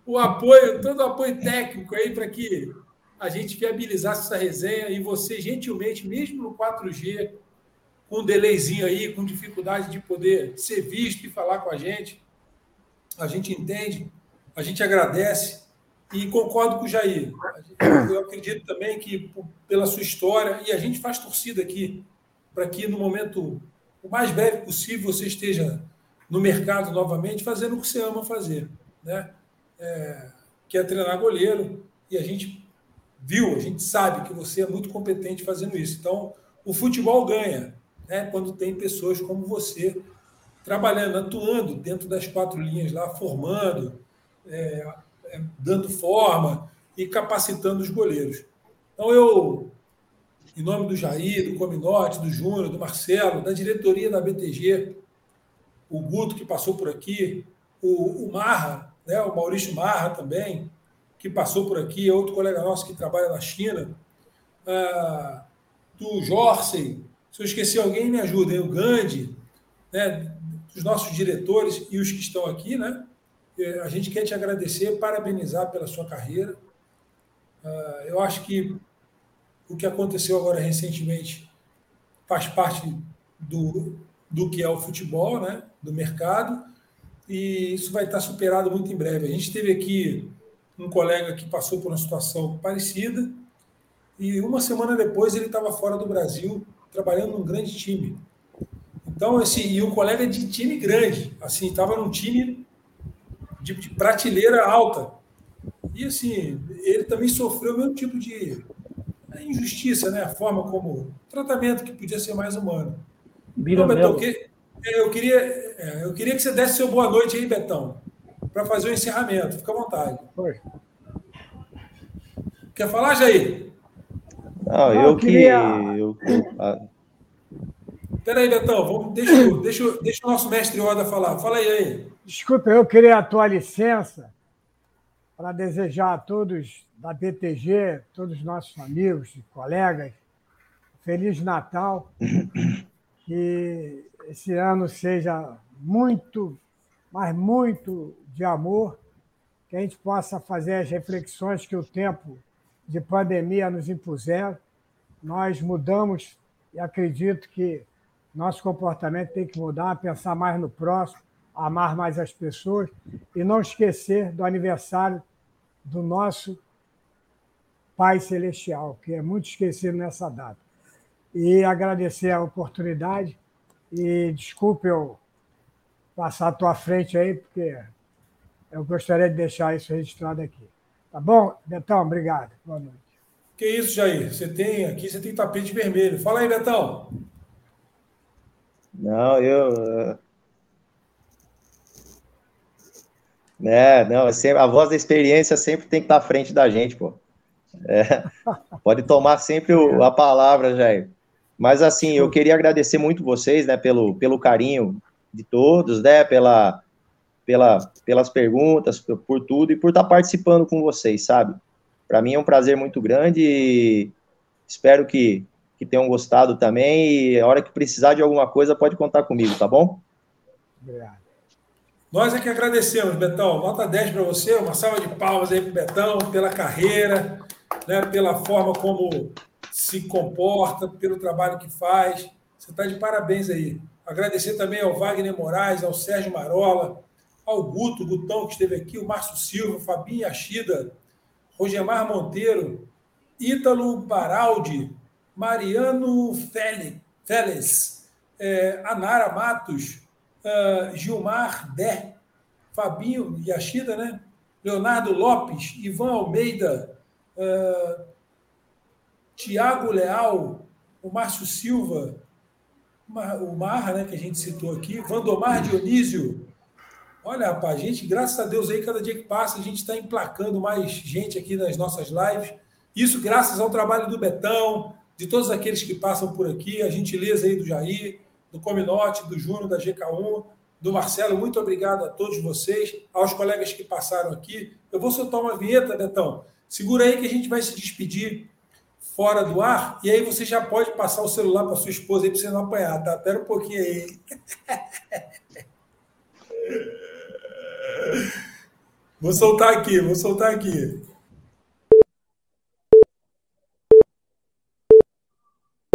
o apoio, todo o apoio técnico aí para que a gente viabilizasse essa resenha e você, gentilmente, mesmo no 4G, com um delayzinho aí, com dificuldade de poder ser visto e falar com a gente, a gente entende, a gente agradece e concordo com o Jair. Eu acredito também que, pela sua história, e a gente faz torcida aqui, para que no momento o mais breve possível você esteja no mercado novamente fazendo o que você ama fazer, né? É, que é treinar goleiro, e a gente viu, a gente sabe que você é muito competente fazendo isso. Então, o futebol ganha né, quando tem pessoas como você trabalhando, atuando dentro das quatro linhas lá, formando, é, é, dando forma e capacitando os goleiros. Então, eu, em nome do Jair, do Cominote, do Júnior, do Marcelo, da diretoria da BTG, o Guto, que passou por aqui, o, o Marra, né, o Maurício Marra também, que passou por aqui, é outro colega nosso que trabalha na China, ah, do se eu esqueci alguém, me ajudem, o Gandhi, né, os nossos diretores e os que estão aqui, né? É, a gente quer te agradecer, parabenizar pela sua carreira. Ah, eu acho que o que aconteceu agora recentemente faz parte do, do que é o futebol, né? do mercado, e isso vai estar superado muito em breve. A gente teve aqui um colega que passou por uma situação parecida, e uma semana depois ele estava fora do Brasil, trabalhando num grande time. Então, assim, e um colega de time grande, assim, estava num time de, de, prateleira alta. E, assim, ele também sofreu o mesmo tipo de injustiça, né? A forma como. tratamento que podia ser mais humano. Que, é, eu, queria, é, eu queria que você desse seu boa noite aí, Betão, para fazer o encerramento. Fica à vontade. Oi. Quer falar, Jair? Não, eu, eu queria. Eu, eu, Peraí, Betão, vamos, deixa, deixa, deixa o nosso mestre Oda falar. Fala aí, aí. Desculpa, eu queria a tua licença para desejar a todos da BTG, todos os nossos amigos e colegas, Feliz Natal. Que esse ano seja muito, mas muito de amor, que a gente possa fazer as reflexões que o tempo de pandemia nos impuseram. Nós mudamos e acredito que nosso comportamento tem que mudar, pensar mais no próximo, amar mais as pessoas e não esquecer do aniversário do nosso Pai Celestial, que é muito esquecido nessa data. E agradecer a oportunidade e desculpe eu passar à tua frente aí, porque eu gostaria de deixar isso registrado aqui. Tá bom? Betão, obrigado. Boa noite. Que isso, Jair? Você tem aqui, você tem tapete vermelho. Fala aí, Betão. Não, eu. É, não, a voz da experiência sempre tem que estar à frente da gente, pô. É, pode tomar sempre o, a palavra, Jair. Mas assim, eu queria agradecer muito vocês, né, pelo, pelo carinho de todos, né, pela, pela, pelas perguntas, por, por tudo e por estar participando com vocês, sabe? Para mim é um prazer muito grande e espero que que tenham gostado também. E a hora que precisar de alguma coisa, pode contar comigo, tá bom? Obrigado. Nós é que agradecemos, Betão. Nota 10 para você, uma salva de palmas aí para o Betão, pela carreira, né, pela forma como se comporta, pelo trabalho que faz. Você está de parabéns aí. Agradecer também ao Wagner Moraes, ao Sérgio Marola, ao Guto, Gutão, que esteve aqui, o Márcio Silva, Fabinho Achida, Rogemar Monteiro, Ítalo Baraldi, Mariano Félix, é, Anara Matos, uh, Gilmar Dé, Fabinho Yashida, né? Leonardo Lopes, Ivan Almeida, uh, Tiago Leal, o Márcio Silva, o Marra, né, que a gente citou aqui, Vandomar Dionísio, Olha, rapaz, gente, graças a Deus aí, cada dia que passa, a gente está emplacando mais gente aqui nas nossas lives. Isso graças ao trabalho do Betão, de todos aqueles que passam por aqui, a gentileza aí do Jair, do Cominote, do Júnior, da GK1, do Marcelo. Muito obrigado a todos vocês, aos colegas que passaram aqui. Eu vou soltar uma vinheta, Betão. Segura aí que a gente vai se despedir fora do ar, e aí você já pode passar o celular para sua esposa aí para você não apanhar, tá? Espera um pouquinho aí. <laughs> Vou soltar aqui, vou soltar aqui.